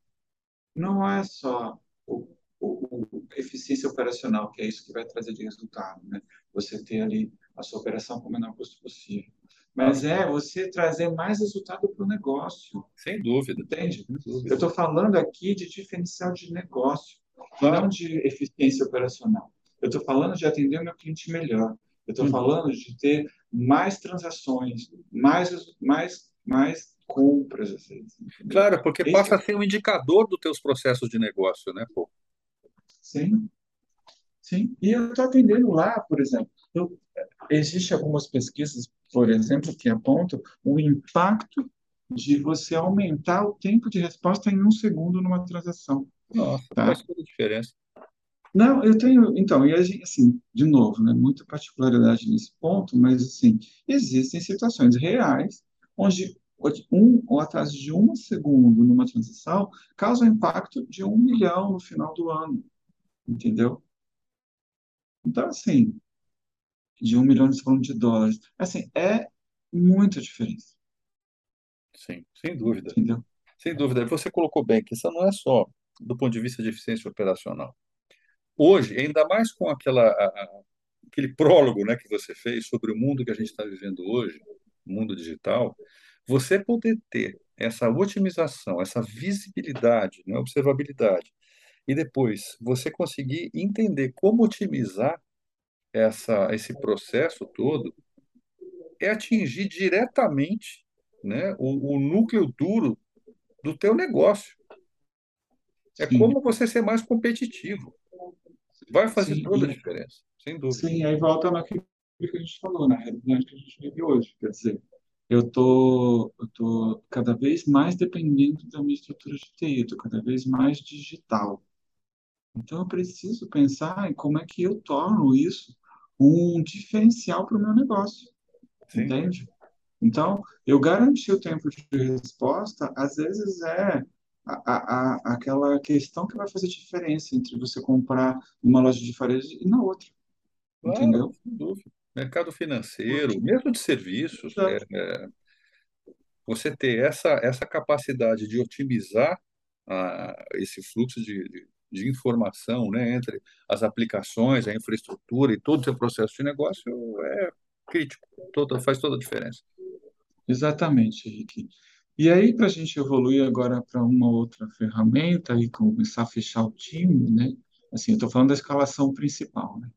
não é só o, o, o eficiência operacional, que é isso que vai trazer de resultado, né? Você ter ali a sua operação com o menor custo possível. Mas é você trazer mais resultado para o negócio, Sem dúvida, entende? sem Eu dúvida. estou falando aqui de diferencial de negócio, não Claro. de eficiência operacional. Eu estou falando de atender o meu cliente melhor. Eu estou Uhum. falando de ter mais transações, mais, mais, mais compras, entendeu? Claro, porque Esse passa é a ser um indicador dos teus processos de negócio, né, pô? sim, sim. E eu estou atendendo lá, por exemplo. Eu, existe algumas pesquisas, por exemplo, que apontam o impacto de você aumentar o tempo de resposta em um segundo numa transação, Nossa, tá? faz toda a diferença. Não, eu tenho, então, e a gente, assim, de novo, né, muita particularidade nesse ponto, mas, assim, existem situações reais onde um, o atraso de um segundo numa transação causa um impacto de um milhão no final do ano, entendeu? Então, assim, de um milhão de falando de dólares, assim, é muita diferença, Sim, sem dúvida. entendeu? Sem dúvida. Você colocou bem que isso não é só do ponto de vista de eficiência operacional. Hoje, ainda mais com aquela, a- a- aquele prólogo, né, que você fez sobre o mundo que a gente está vivendo hoje, o mundo digital, você poder ter essa otimização, essa visibilidade, né, observabilidade, e depois você conseguir entender como otimizar essa, esse processo todo, é atingir diretamente, né, o, o núcleo duro do teu negócio. É Sim, como você ser mais competitivo. Vai fazer sim, toda a diferença, sem dúvida. sim, aí volta naquilo que a gente falou, na realidade que a gente vive hoje, quer dizer, eu tô, eu tô cada vez mais dependendo da minha estrutura de TI, eu tô cada vez mais digital. Então, eu preciso pensar em como é que eu torno isso um diferencial para o meu negócio, Sim. entende? Então, eu garantir o tempo de resposta, às vezes é a, a, a- aquela questão que vai fazer diferença entre você comprar numa loja de varejo e na outra, Claro, entendeu? sem dúvida. Mercado financeiro, mesmo de serviços, é, exato, você ter essa, essa capacidade de otimizar ah, esse fluxo de, de, de informação, né, entre as aplicações, a infraestrutura e todo o seu processo de negócio é crítico, toda, faz toda a diferença. exatamente, Henrique. E aí, para a gente evoluir agora para uma outra ferramenta e começar a fechar o time, né? Assim, eu estou falando da escalação principal, né?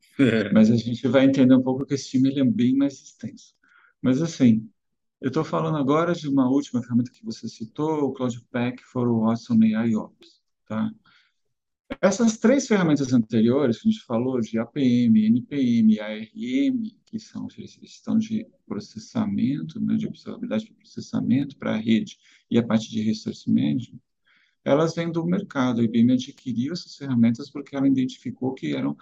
Mas a gente vai entender um pouco que esse time ele é bem mais extenso. Mas assim, eu estou falando agora de uma última ferramenta que você citou, o Cloud Pack for Watson AI Ops, tá? Essas três ferramentas anteriores que a gente falou, de APM, NPM, ARM, que são gestão de processamento, né, de observabilidade para processamento para a rede e a parte de resource management, elas vêm do mercado. A IBM adquiriu essas ferramentas porque ela identificou que eram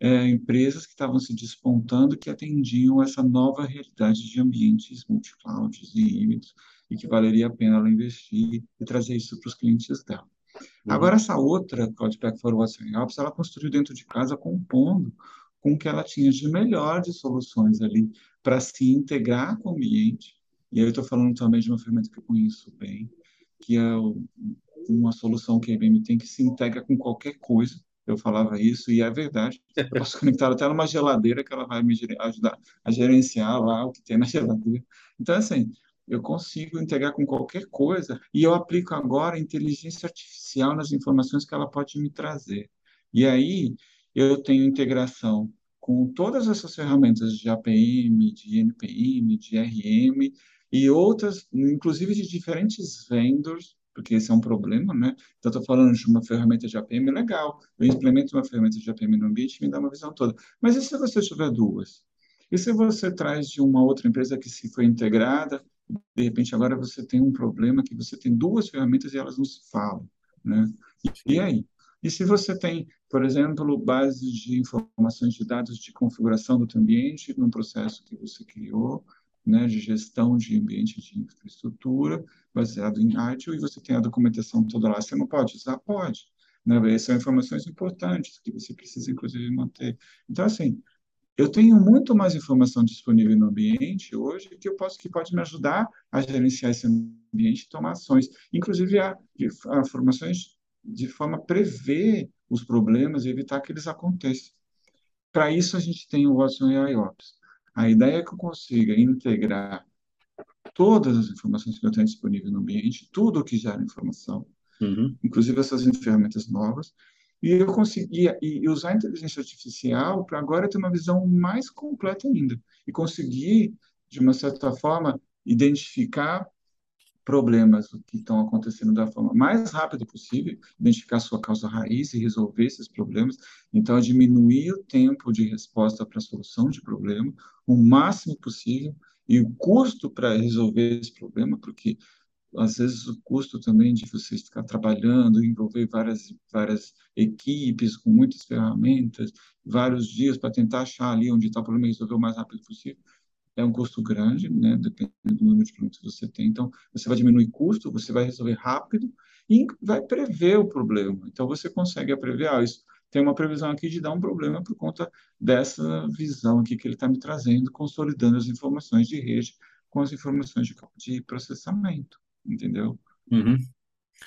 é, empresas que estavam se despontando que atendiam essa nova realidade de ambientes multi-clouds e híbridos e que valeria a pena ela investir e trazer isso para os clientes dela. Uhum. Agora, essa outra Cloudpack for Watson Ops, ela construiu dentro de casa compondo com o que ela tinha de melhor de soluções ali para se integrar com o ambiente. E aí eu estou falando também de uma ferramenta que eu conheço bem, que é uma solução que a IBM tem que se integra com qualquer coisa. Eu falava isso e é verdade. Eu posso conectar até numa geladeira que ela vai me ajudar a gerenciar lá o que tem na geladeira. Então, assim, eu consigo integrar com qualquer coisa e eu aplico agora inteligência artificial nas informações que ela pode me trazer. E aí eu tenho integração com todas essas ferramentas de APM, de NPM, de RM e outras, inclusive de diferentes vendors, porque esse é um problema, né? Então, estou falando de uma ferramenta de APM legal, eu implemento uma ferramenta de APM no ambiente e me dá uma visão toda. Mas e se você tiver duas? E se você traz de uma outra empresa que se foi integrada de repente agora você tem um problema que você tem duas ferramentas e elas não se falam, né? E, e aí? E se você tem, por exemplo, bases de informações de dados de configuração do teu ambiente num processo que você criou, né, de gestão de ambiente de infraestrutura, baseado em ITIL, e você tem a documentação toda lá, você não pode usar? Pode. Né? São informações importantes que você precisa, inclusive, manter. Então, assim, eu tenho muito mais informação disponível no ambiente hoje que eu posso que pode me ajudar a gerenciar esse ambiente e tomar ações, inclusive a, a informações de forma a prever os problemas e evitar que eles aconteçam. Para isso a gente tem o Watson AI Ops. A ideia é que eu consiga integrar todas as informações que eu tenho disponível no ambiente, tudo o que gera informação, uhum. inclusive essas ferramentas novas, e eu conseguia e usar a inteligência artificial para agora ter uma visão mais completa ainda e conseguir, de uma certa forma, identificar problemas que estão acontecendo da forma mais rápida possível, identificar sua causa raiz e resolver esses problemas. Então, diminuir o tempo de resposta para a solução de problema o máximo possível e o custo para resolver esse problema, porque às vezes o custo também de você ficar trabalhando, envolver várias, várias equipes com muitas ferramentas, vários dias para tentar achar ali onde está o problema e resolver o mais rápido possível, é um custo grande, né, dependendo do número de problemas que você tem. Então, você vai diminuir custo, você vai resolver rápido e vai prever o problema. Então, você consegue prever, ah, isso tem uma previsão aqui de dar um problema por conta dessa visão aqui que ele está me trazendo, consolidando as informações de rede com as informações de, de processamento entendeu? Uhum.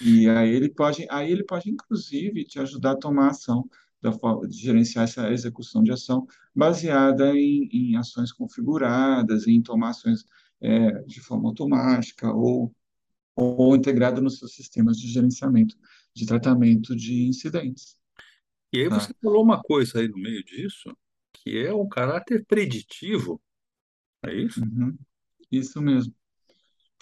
E aí ele pode, aí ele pode inclusive te ajudar a tomar ação da forma de gerenciar essa execução de ação baseada em, em ações configuradas, em tomar ações é, de forma automática ou ou integrado nos seus sistemas de gerenciamento, de tratamento de incidentes. E aí tá? você falou uma coisa aí no meio disso, que é o caráter preditivo, é isso? Uhum. Isso mesmo.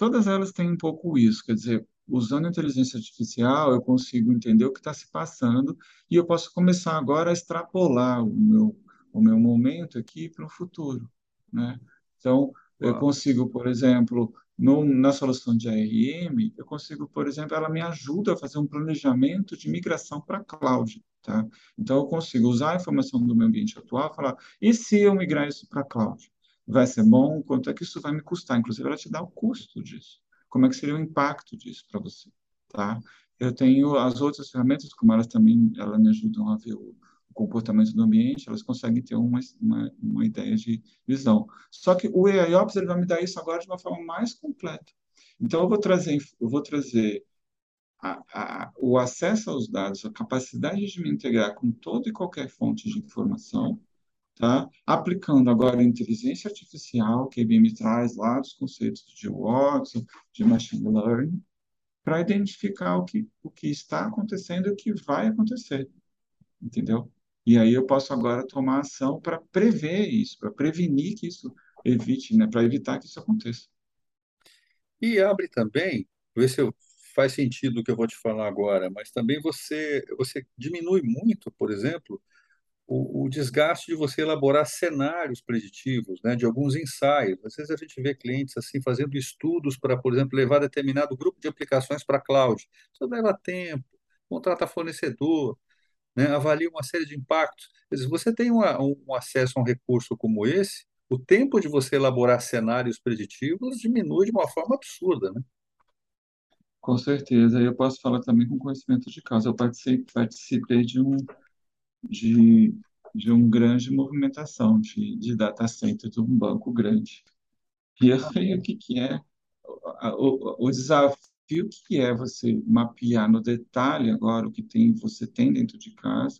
Todas elas têm um pouco isso, quer dizer, usando a inteligência artificial, eu consigo entender o que está se passando e eu posso começar agora a extrapolar o meu, o meu momento aqui para o futuro, né? Então, eu consigo, por exemplo, no, na solução de ARM, eu consigo, por exemplo, ela me ajuda a fazer um planejamento de migração para cloud, tá? Então, eu consigo usar a informação do meu ambiente atual e falar, e se eu migrar isso para cloud? Vai ser bom, quanto é que isso vai me custar. Inclusive, ela te dá o custo disso. Como é que seria o impacto disso para você, tá? Eu tenho as outras ferramentas, como elas também elas me ajudam a ver o, comportamento do ambiente, elas conseguem ter uma, uma, uma, ideia de visão. Só que o AIOps ele vai me dar isso agora de uma forma mais completa. Então, eu vou trazer, eu vou trazer a, a, o acesso aos dados, a capacidade de me integrar com toda e qualquer fonte de informação, tá? aplicando agora a inteligência artificial, que a IBM traz lá dos conceitos de Watson, de Machine Learning, para identificar o que, o que está acontecendo e o que vai acontecer, entendeu? E aí eu posso agora tomar ação para prever isso, para prevenir que isso evite, né, para evitar que isso aconteça. E abre também, ver se eu, faz sentido o que eu vou te falar agora, mas também você, você diminui muito, por exemplo, o, o, desgaste de você elaborar cenários preditivos, né, de alguns ensaios. Às vezes a gente vê clientes assim fazendo estudos para, por exemplo, levar determinado grupo de aplicações para a cloud. Isso leva tempo, contrata fornecedor, né, avalia uma série de impactos. Dizer, você tem uma, um acesso a um recurso como esse, o tempo de você elaborar cenários preditivos diminui de uma forma absurda, né? Com certeza. Eu posso falar também com conhecimento de causa. Eu participei de um, de, de um grande movimentação de, de data center de um banco grande. E aí, o que, que é? O, o desafio que é você mapear no detalhe agora o que tem, você tem dentro de casa,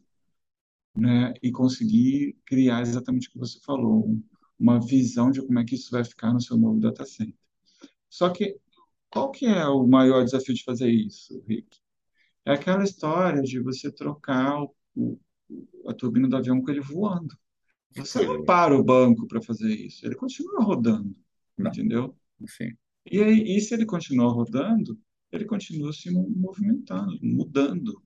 né? E conseguir criar exatamente o que você falou, uma visão de como é que isso vai ficar no seu novo data center. Só que qual que é o maior desafio de fazer isso, Rick? É aquela história de você trocar o, a turbina do avião com ele voando. Você não para o banco para fazer isso, ele continua rodando, Não, entendeu? enfim. E aí, e se ele continua rodando, ele continua se mo- movimentando, mudando,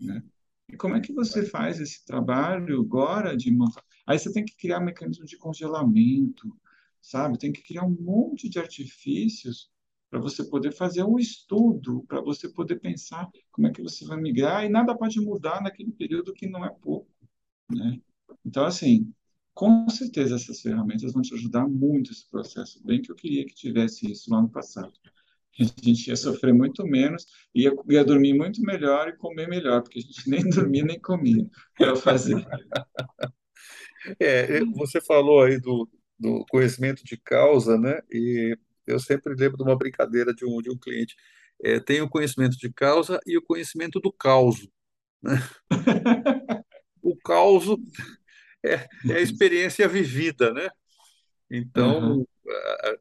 né? E como é que você faz esse trabalho agora de montar? Aí você tem que criar mecanismo de congelamento, sabe? Tem que criar um monte de artifícios para você poder fazer um estudo, para você poder pensar como é que você vai migrar, e nada pode mudar naquele período que não é pouco, né? Então, assim, com certeza essas ferramentas vão te ajudar muito esse processo, bem que eu queria que tivesse isso lá no passado. A gente ia sofrer muito menos, ia, ia dormir muito melhor e comer melhor, porque a gente nem dormia nem comia para fazer. É, você falou aí do, do conhecimento de causa, né? E eu sempre lembro de uma brincadeira de um, de um cliente. É, tem o conhecimento de causa e o conhecimento do causo. O causo é, é a experiência vivida, né? Então,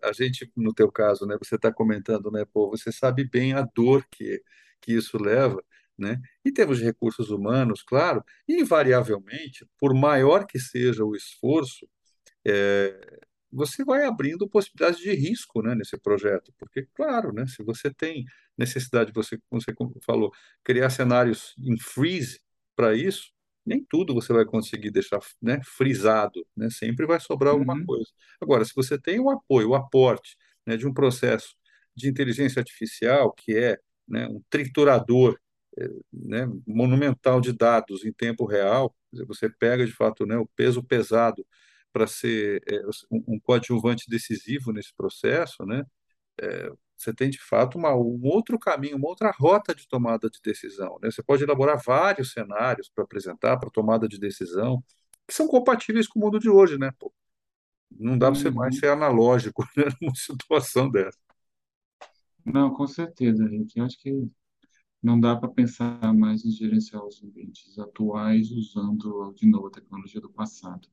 a, a gente, no teu caso, né, você está comentando, né, pô, você sabe bem a dor que, que isso leva, né? Em termos de recursos humanos, claro, invariavelmente, por maior que seja o esforço, é, você vai abrindo possibilidades de risco, né, nesse projeto, porque, claro, né, se você tem necessidade, você, como você falou, criar cenários em freeze para isso, nem tudo você vai conseguir deixar, né, frisado, né, sempre vai sobrar alguma uhum, coisa. Agora, se você tem o apoio, o aporte, né, de um processo de inteligência artificial, que é, né, um triturador, eh, né, monumental de dados em tempo real, você pega de fato, né, o peso pesado para ser é, um, um coadjuvante decisivo nesse processo, né? Você tem de fato uma, um outro caminho, uma outra rota de tomada de decisão, né? Você pode elaborar vários cenários para apresentar para tomada de decisão que são compatíveis com o mundo de hoje, né? Pô, não dá para você mais uhum. ser analógico, né, numa situação dessa. Não, com certeza, gente. Eu acho que não dá para pensar mais em gerenciar os ambientes atuais usando, de novo, a tecnologia do passado.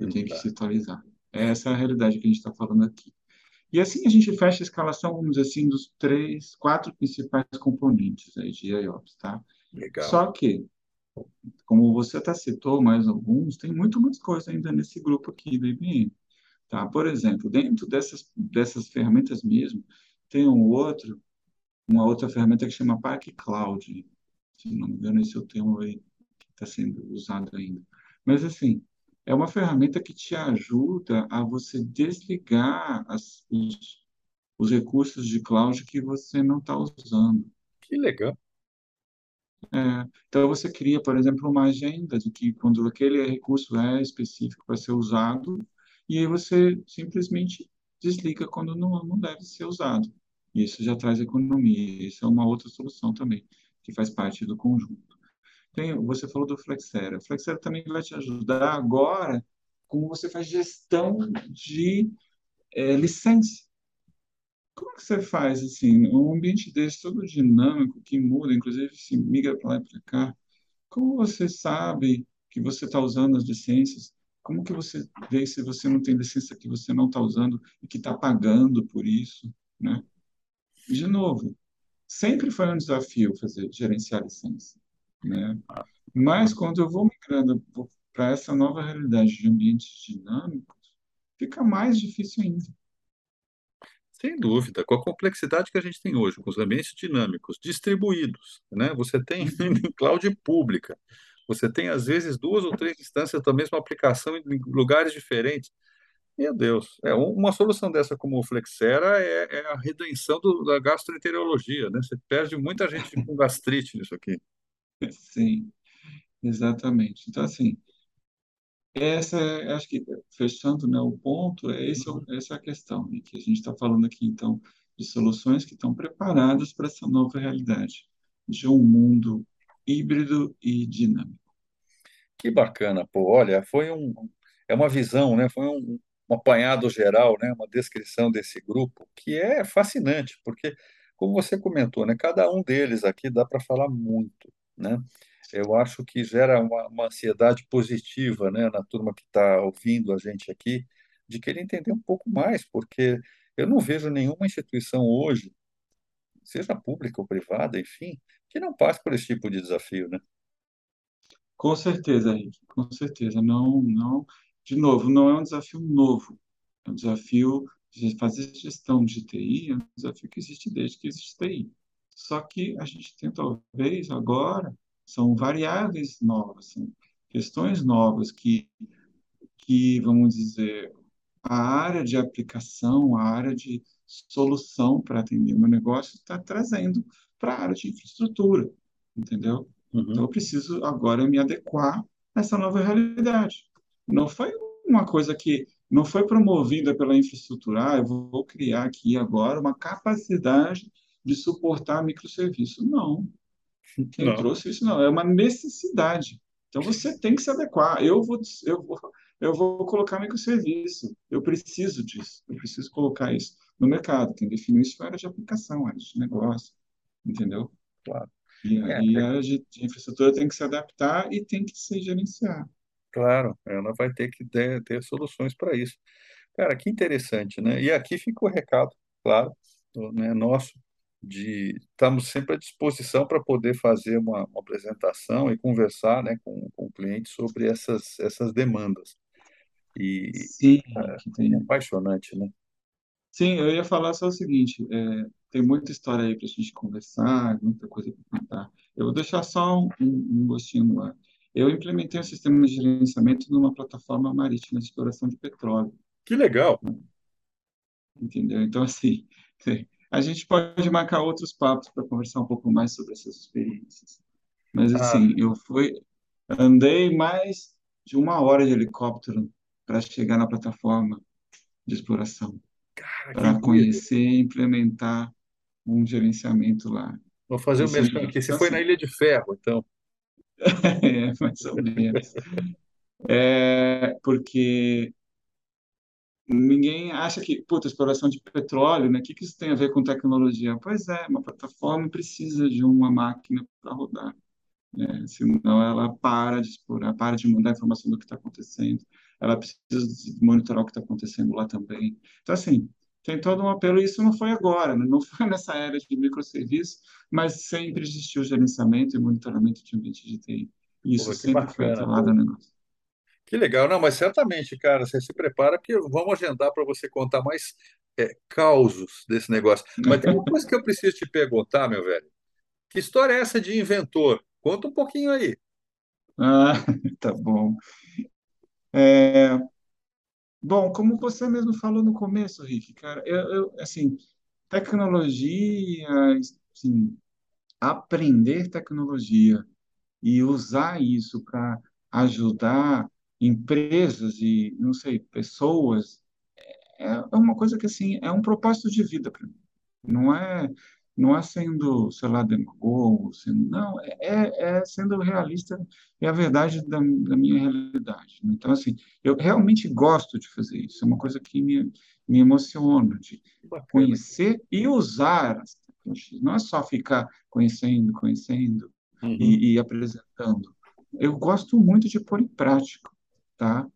Eu tenho que dá. se atualizar. Essa é a realidade que a gente está falando aqui. E assim a gente fecha a escalação, vamos dizer assim, dos três, quatro principais componentes aí de IOPS, tá? Legal. Só que, como você até citou mais alguns, tem muito mais coisa ainda nesse grupo aqui do IBM, tá? Por exemplo, dentro dessas, dessas ferramentas mesmo, tem um outro, uma outra ferramenta que chama Park Cloud, se não me engano, esse é o termo aí que está sendo usado ainda. Mas, assim, é uma ferramenta que te ajuda a você desligar as, os, os recursos de cloud que você não está usando. Que legal. É, então, você cria, por exemplo, uma agenda de que quando aquele recurso é específico para ser usado, e aí você simplesmente desliga quando não, não deve ser usado. Isso já traz economia. Isso é uma outra solução também, que faz parte do conjunto. Tem, você falou do Flexera. O Flexera também vai te ajudar agora como você faz gestão de é, licença. Como que você faz assim, um ambiente desse todo dinâmico, que muda, inclusive se migra para lá e para cá, como você sabe que você está usando as licenças? Como que você vê se você não tem licença que você não está usando e que está pagando por isso, né? De novo, sempre foi um desafio fazer gerenciar licença, né? Mas quando eu vou migrando para essa nova realidade de ambientes dinâmicos, fica mais difícil ainda. Sem dúvida, com a complexidade que a gente tem hoje, com os ambientes dinâmicos, distribuídos, né? Você tem em cloud pública, você tem às vezes duas ou três instâncias da mesma aplicação em lugares diferentes. Meu Deus, é um- uma solução dessa como o Flexera é, é a redenção do- da gastroenterologia, né? Você perde muita gente com gastrite nisso aqui. Sim, exatamente. Então, assim, essa é, acho que, fechando, né, o ponto, é esse, o- essa é a questão, e que a gente está falando aqui, então, de soluções que estão preparadas para essa nova realidade de um mundo híbrido e dinâmico. Que bacana, pô. Olha, foi um, é uma visão, né? Foi um, um apanhado geral, né? Uma descrição desse grupo que é fascinante, porque, como você comentou, né? Cada um deles aqui dá para falar muito, né? Eu acho que gera uma, uma ansiedade positiva, né? Na turma que está ouvindo a gente aqui, de querer entender um pouco mais, porque eu não vejo nenhuma instituição hoje, seja pública ou privada, enfim, que não passe por esse tipo de desafio, né? Com certeza, Henrique, com certeza. Não, não, de novo, não é um desafio novo. É um desafio de fazer gestão de TI, é um desafio que existe desde que existe TI. Só que a gente tem, talvez, agora, são variáveis novas, são questões novas que, que, vamos dizer, a área de aplicação, a área de solução para atender o meu negócio está trazendo para a área de infraestrutura, entendeu? Uhum. Então, eu preciso agora me adequar a essa nova realidade. Não foi uma coisa que não foi promovida pela infraestrutura, ah, eu vou criar aqui agora uma capacidade de suportar microserviço. Não. Quem não. trouxe isso não, é uma necessidade. Então você tem que se adequar. Eu vou, eu vou, eu vou colocar microserviço. Eu preciso disso. Eu preciso colocar isso no mercado. Quem definiu isso foi a área de aplicação, a área de negócio. Entendeu? Claro. E aí é, a de, de infraestrutura tem que se adaptar e tem que se gerenciar. Claro, ela vai ter que ter, ter soluções para isso. Cara, que interessante, né? E aqui fica o recado, claro, né, nosso, de estamos sempre à disposição para poder fazer uma, uma, apresentação e conversar né, com, com o cliente sobre essas, essas demandas. E Sim, é, é apaixonante, né? Sim, eu ia falar só o seguinte, é, tem muita história aí para a gente conversar, muita coisa para contar. Eu vou deixar só um, um gostinho no ar. Eu implementei um sistema de gerenciamento numa plataforma marítima de exploração de petróleo. Que legal! Entendeu? Então, assim, a gente pode marcar outros papos para conversar um pouco mais sobre essas experiências. Mas, assim, ah. eu fui, andei mais de uma hora de helicóptero para chegar na plataforma de exploração, para conhecer e implementar um gerenciamento lá. Vou fazer o mesmo aqui. Você foi na Ilha de Ferro, então. é, mais ou menos. É, porque ninguém acha que, puta, exploração de petróleo, né? O que, que isso tem a ver com tecnologia? Pois é, uma plataforma precisa de uma máquina para rodar. Né? Senão ela para de explorar, para de mandar informação do que está acontecendo. Ela precisa monitorar o que está acontecendo lá também. Então, assim, tem todo um apelo, e isso não foi agora, né? não foi nessa era de microserviços, mas sempre existiu gerenciamento e monitoramento de ambiente de TI. E isso Pô, sempre bacana, foi atrelado ao negócio. Que legal, não, mas certamente, cara, você se prepara, porque vamos agendar para você contar mais é, causos desse negócio. Mas tem uma coisa que eu preciso te perguntar, meu velho. Que história é essa de inventor? Conta um pouquinho aí. Ah, tá bom. É, Bom, como você mesmo falou no começo, Rick, cara, eu, eu, assim, tecnologia, assim, aprender tecnologia e usar isso para ajudar empresas e, não sei, pessoas, é, é uma coisa que, assim, é um propósito de vida para mim. Não é não é sendo, sei lá, demagogo, sendo, não, é, é, é sendo realista e a verdade da, da minha realidade. Né? Então, assim, eu realmente gosto de fazer isso, é uma coisa que me, me emociona, de conhecer e usar as tecnologias, não é só ficar conhecendo, conhecendo uhum. e, e apresentando. Eu gosto muito de pôr em prática, tá?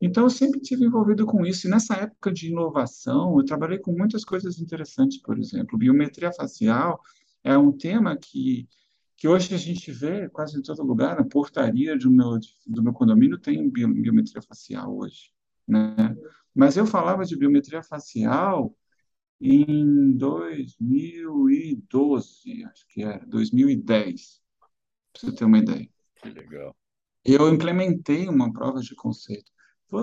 Então, eu sempre tive envolvido com isso. E nessa época de inovação, eu trabalhei com muitas coisas interessantes, por exemplo. Biometria facial é um tema que, que hoje a gente vê quase em todo lugar. Na portaria do meu, do meu condomínio tem biometria facial hoje. Né? Mas eu falava de biometria facial em 2012, acho que era, 2010, para você ter uma ideia. Que legal. Eu implementei uma prova de conceito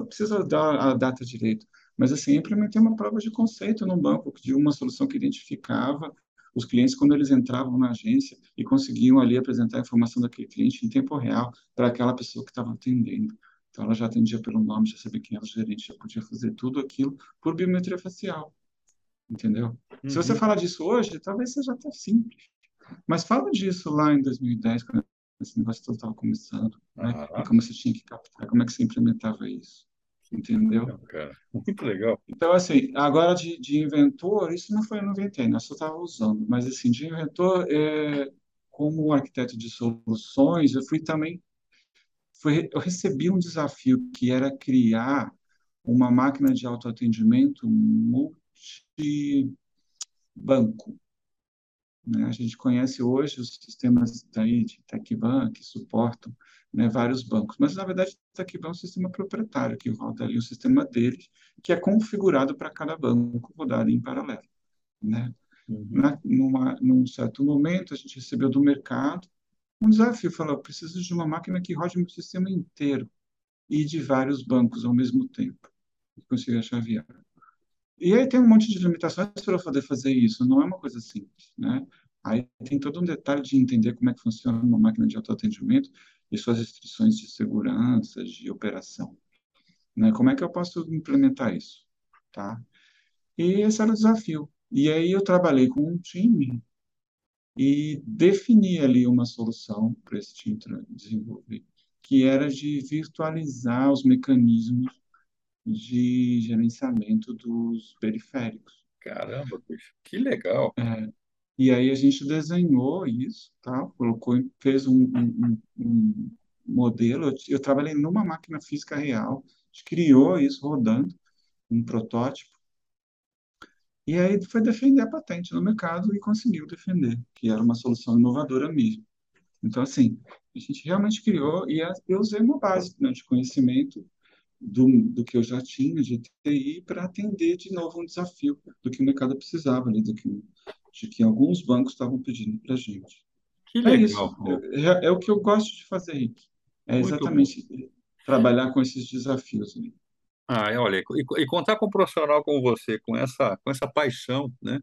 precisa dar a data direito. Mas, assim, implementei uma prova de conceito no banco de uma solução que identificava os clientes quando eles entravam na agência e conseguiam ali apresentar a informação daquele cliente em tempo real para aquela pessoa que estava atendendo. Então, ela já atendia pelo nome, já sabia quem era o gerente, já podia fazer tudo aquilo por biometria facial. entendeu? Uhum. Se você uhum. falar disso hoje, talvez seja até simples. Mas fala disso lá em 2010, quando esse negócio todo estava começando, né? E como você tinha que captar, como é que você implementava isso, entendeu? Cara, muito legal. Então, assim, agora de, de inventor, isso não foi eu não inventei, né? Eu só estava usando. Mas, assim, de inventor, é, como arquiteto de soluções, eu fui também, foi, eu recebi um desafio que era criar uma máquina de autoatendimento multibanco. Né? A gente conhece hoje os sistemas daí de TechBank que suportam né, vários bancos, mas na verdade o TechBank é um sistema proprietário que roda ali o sistema deles, que é configurado para cada banco rodar em paralelo. Né? Uhum. Na, numa, num certo momento, a gente recebeu do mercado um desafio, falou, preciso de uma máquina que rode meu sistema inteiro e de vários bancos ao mesmo tempo, que consiga chavear. E aí tem um monte de limitações para poder fazer isso, não é uma coisa simples, né? Aí tem todo um detalhe de entender como é que funciona uma máquina de autoatendimento e suas restrições de segurança, de operação. Né? Como é que eu posso implementar isso? Tá? E esse era o desafio. E aí eu trabalhei com um time e defini ali uma solução para esse time desenvolver, que era de virtualizar os mecanismos de gerenciamento dos periféricos. Caramba, bicho, que legal. É, e aí a gente desenhou isso, tá? Colocou, fez um, um, um modelo. Eu, eu, trabalhei numa máquina física real, a gente criou isso rodando, um protótipo. E aí foi defender a patente no mercado e conseguiu defender, que era uma solução inovadora mesmo. Então, assim, a gente realmente criou e eu usei uma base né, de conhecimento do, do que eu já tinha de TI para atender de novo um desafio do que o mercado precisava, ali, do que, de que alguns bancos estavam pedindo para a gente. Que legal. É, isso. É, é, o que eu gosto de fazer, Rick. É Muito exatamente bom. trabalhar com esses desafios. Ali. Ah, olha, e, e, contar com um profissional como você, com essa, com essa paixão, né,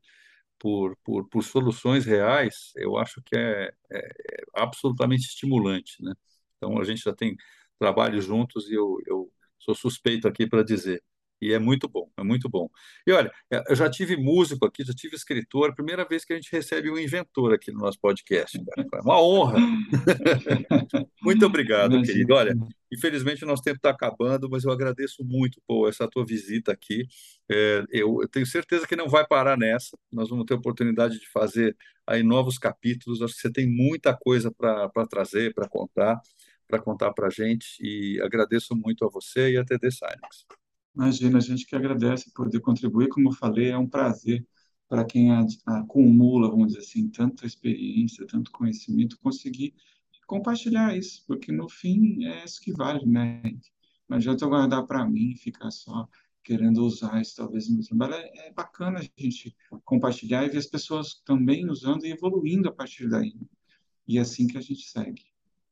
por, por, por soluções reais, eu acho que é, é, é absolutamente estimulante, né? Então, a gente já tem trabalho juntos e eu, eu sou suspeito aqui para dizer. E é muito bom, é muito bom. E olha, é, eu já tive músico aqui, já tive escritor, primeira vez que a gente recebe um inventor aqui no nosso podcast. Cara. É uma honra. muito obrigado, querido. Olha, infelizmente o nosso tempo está acabando, mas eu agradeço muito por essa tua visita aqui. É, eu, eu, tenho certeza que não vai parar nessa. Nós vamos ter oportunidade de fazer aí novos capítulos. Acho que você tem muita coisa para trazer, para contar para contar para a gente e agradeço muito a você e a TD Silex. Imagina, a gente que agradece poder contribuir, como eu falei, é um prazer para quem acumula, vamos dizer assim, tanta experiência, tanto conhecimento, conseguir compartilhar isso, porque no fim é isso que vale, né? Não adianta eu guardar para mim, ficar só querendo usar isso talvez no meu trabalho. É, é bacana a gente compartilhar e ver as pessoas também usando e evoluindo a partir daí. E é assim que a gente segue.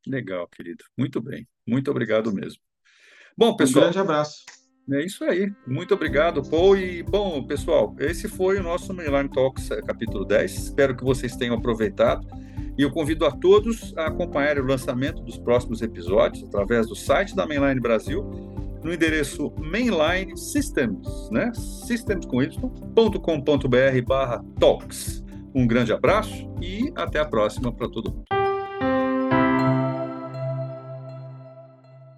Legal, querido. Muito bem. Muito obrigado mesmo. Bom, pessoal. Um grande abraço. É isso aí. Muito obrigado, Paul. E, bom, pessoal, esse foi o nosso Mainline Talks, é, capítulo 10. Espero que vocês tenham aproveitado. E eu convido a todos a acompanhar o lançamento dos próximos episódios através do site da Mainline Brasil, no endereço Mainline Systems, né? Systems com y.com.br barra talks. Um grande abraço e até a próxima para todo mundo.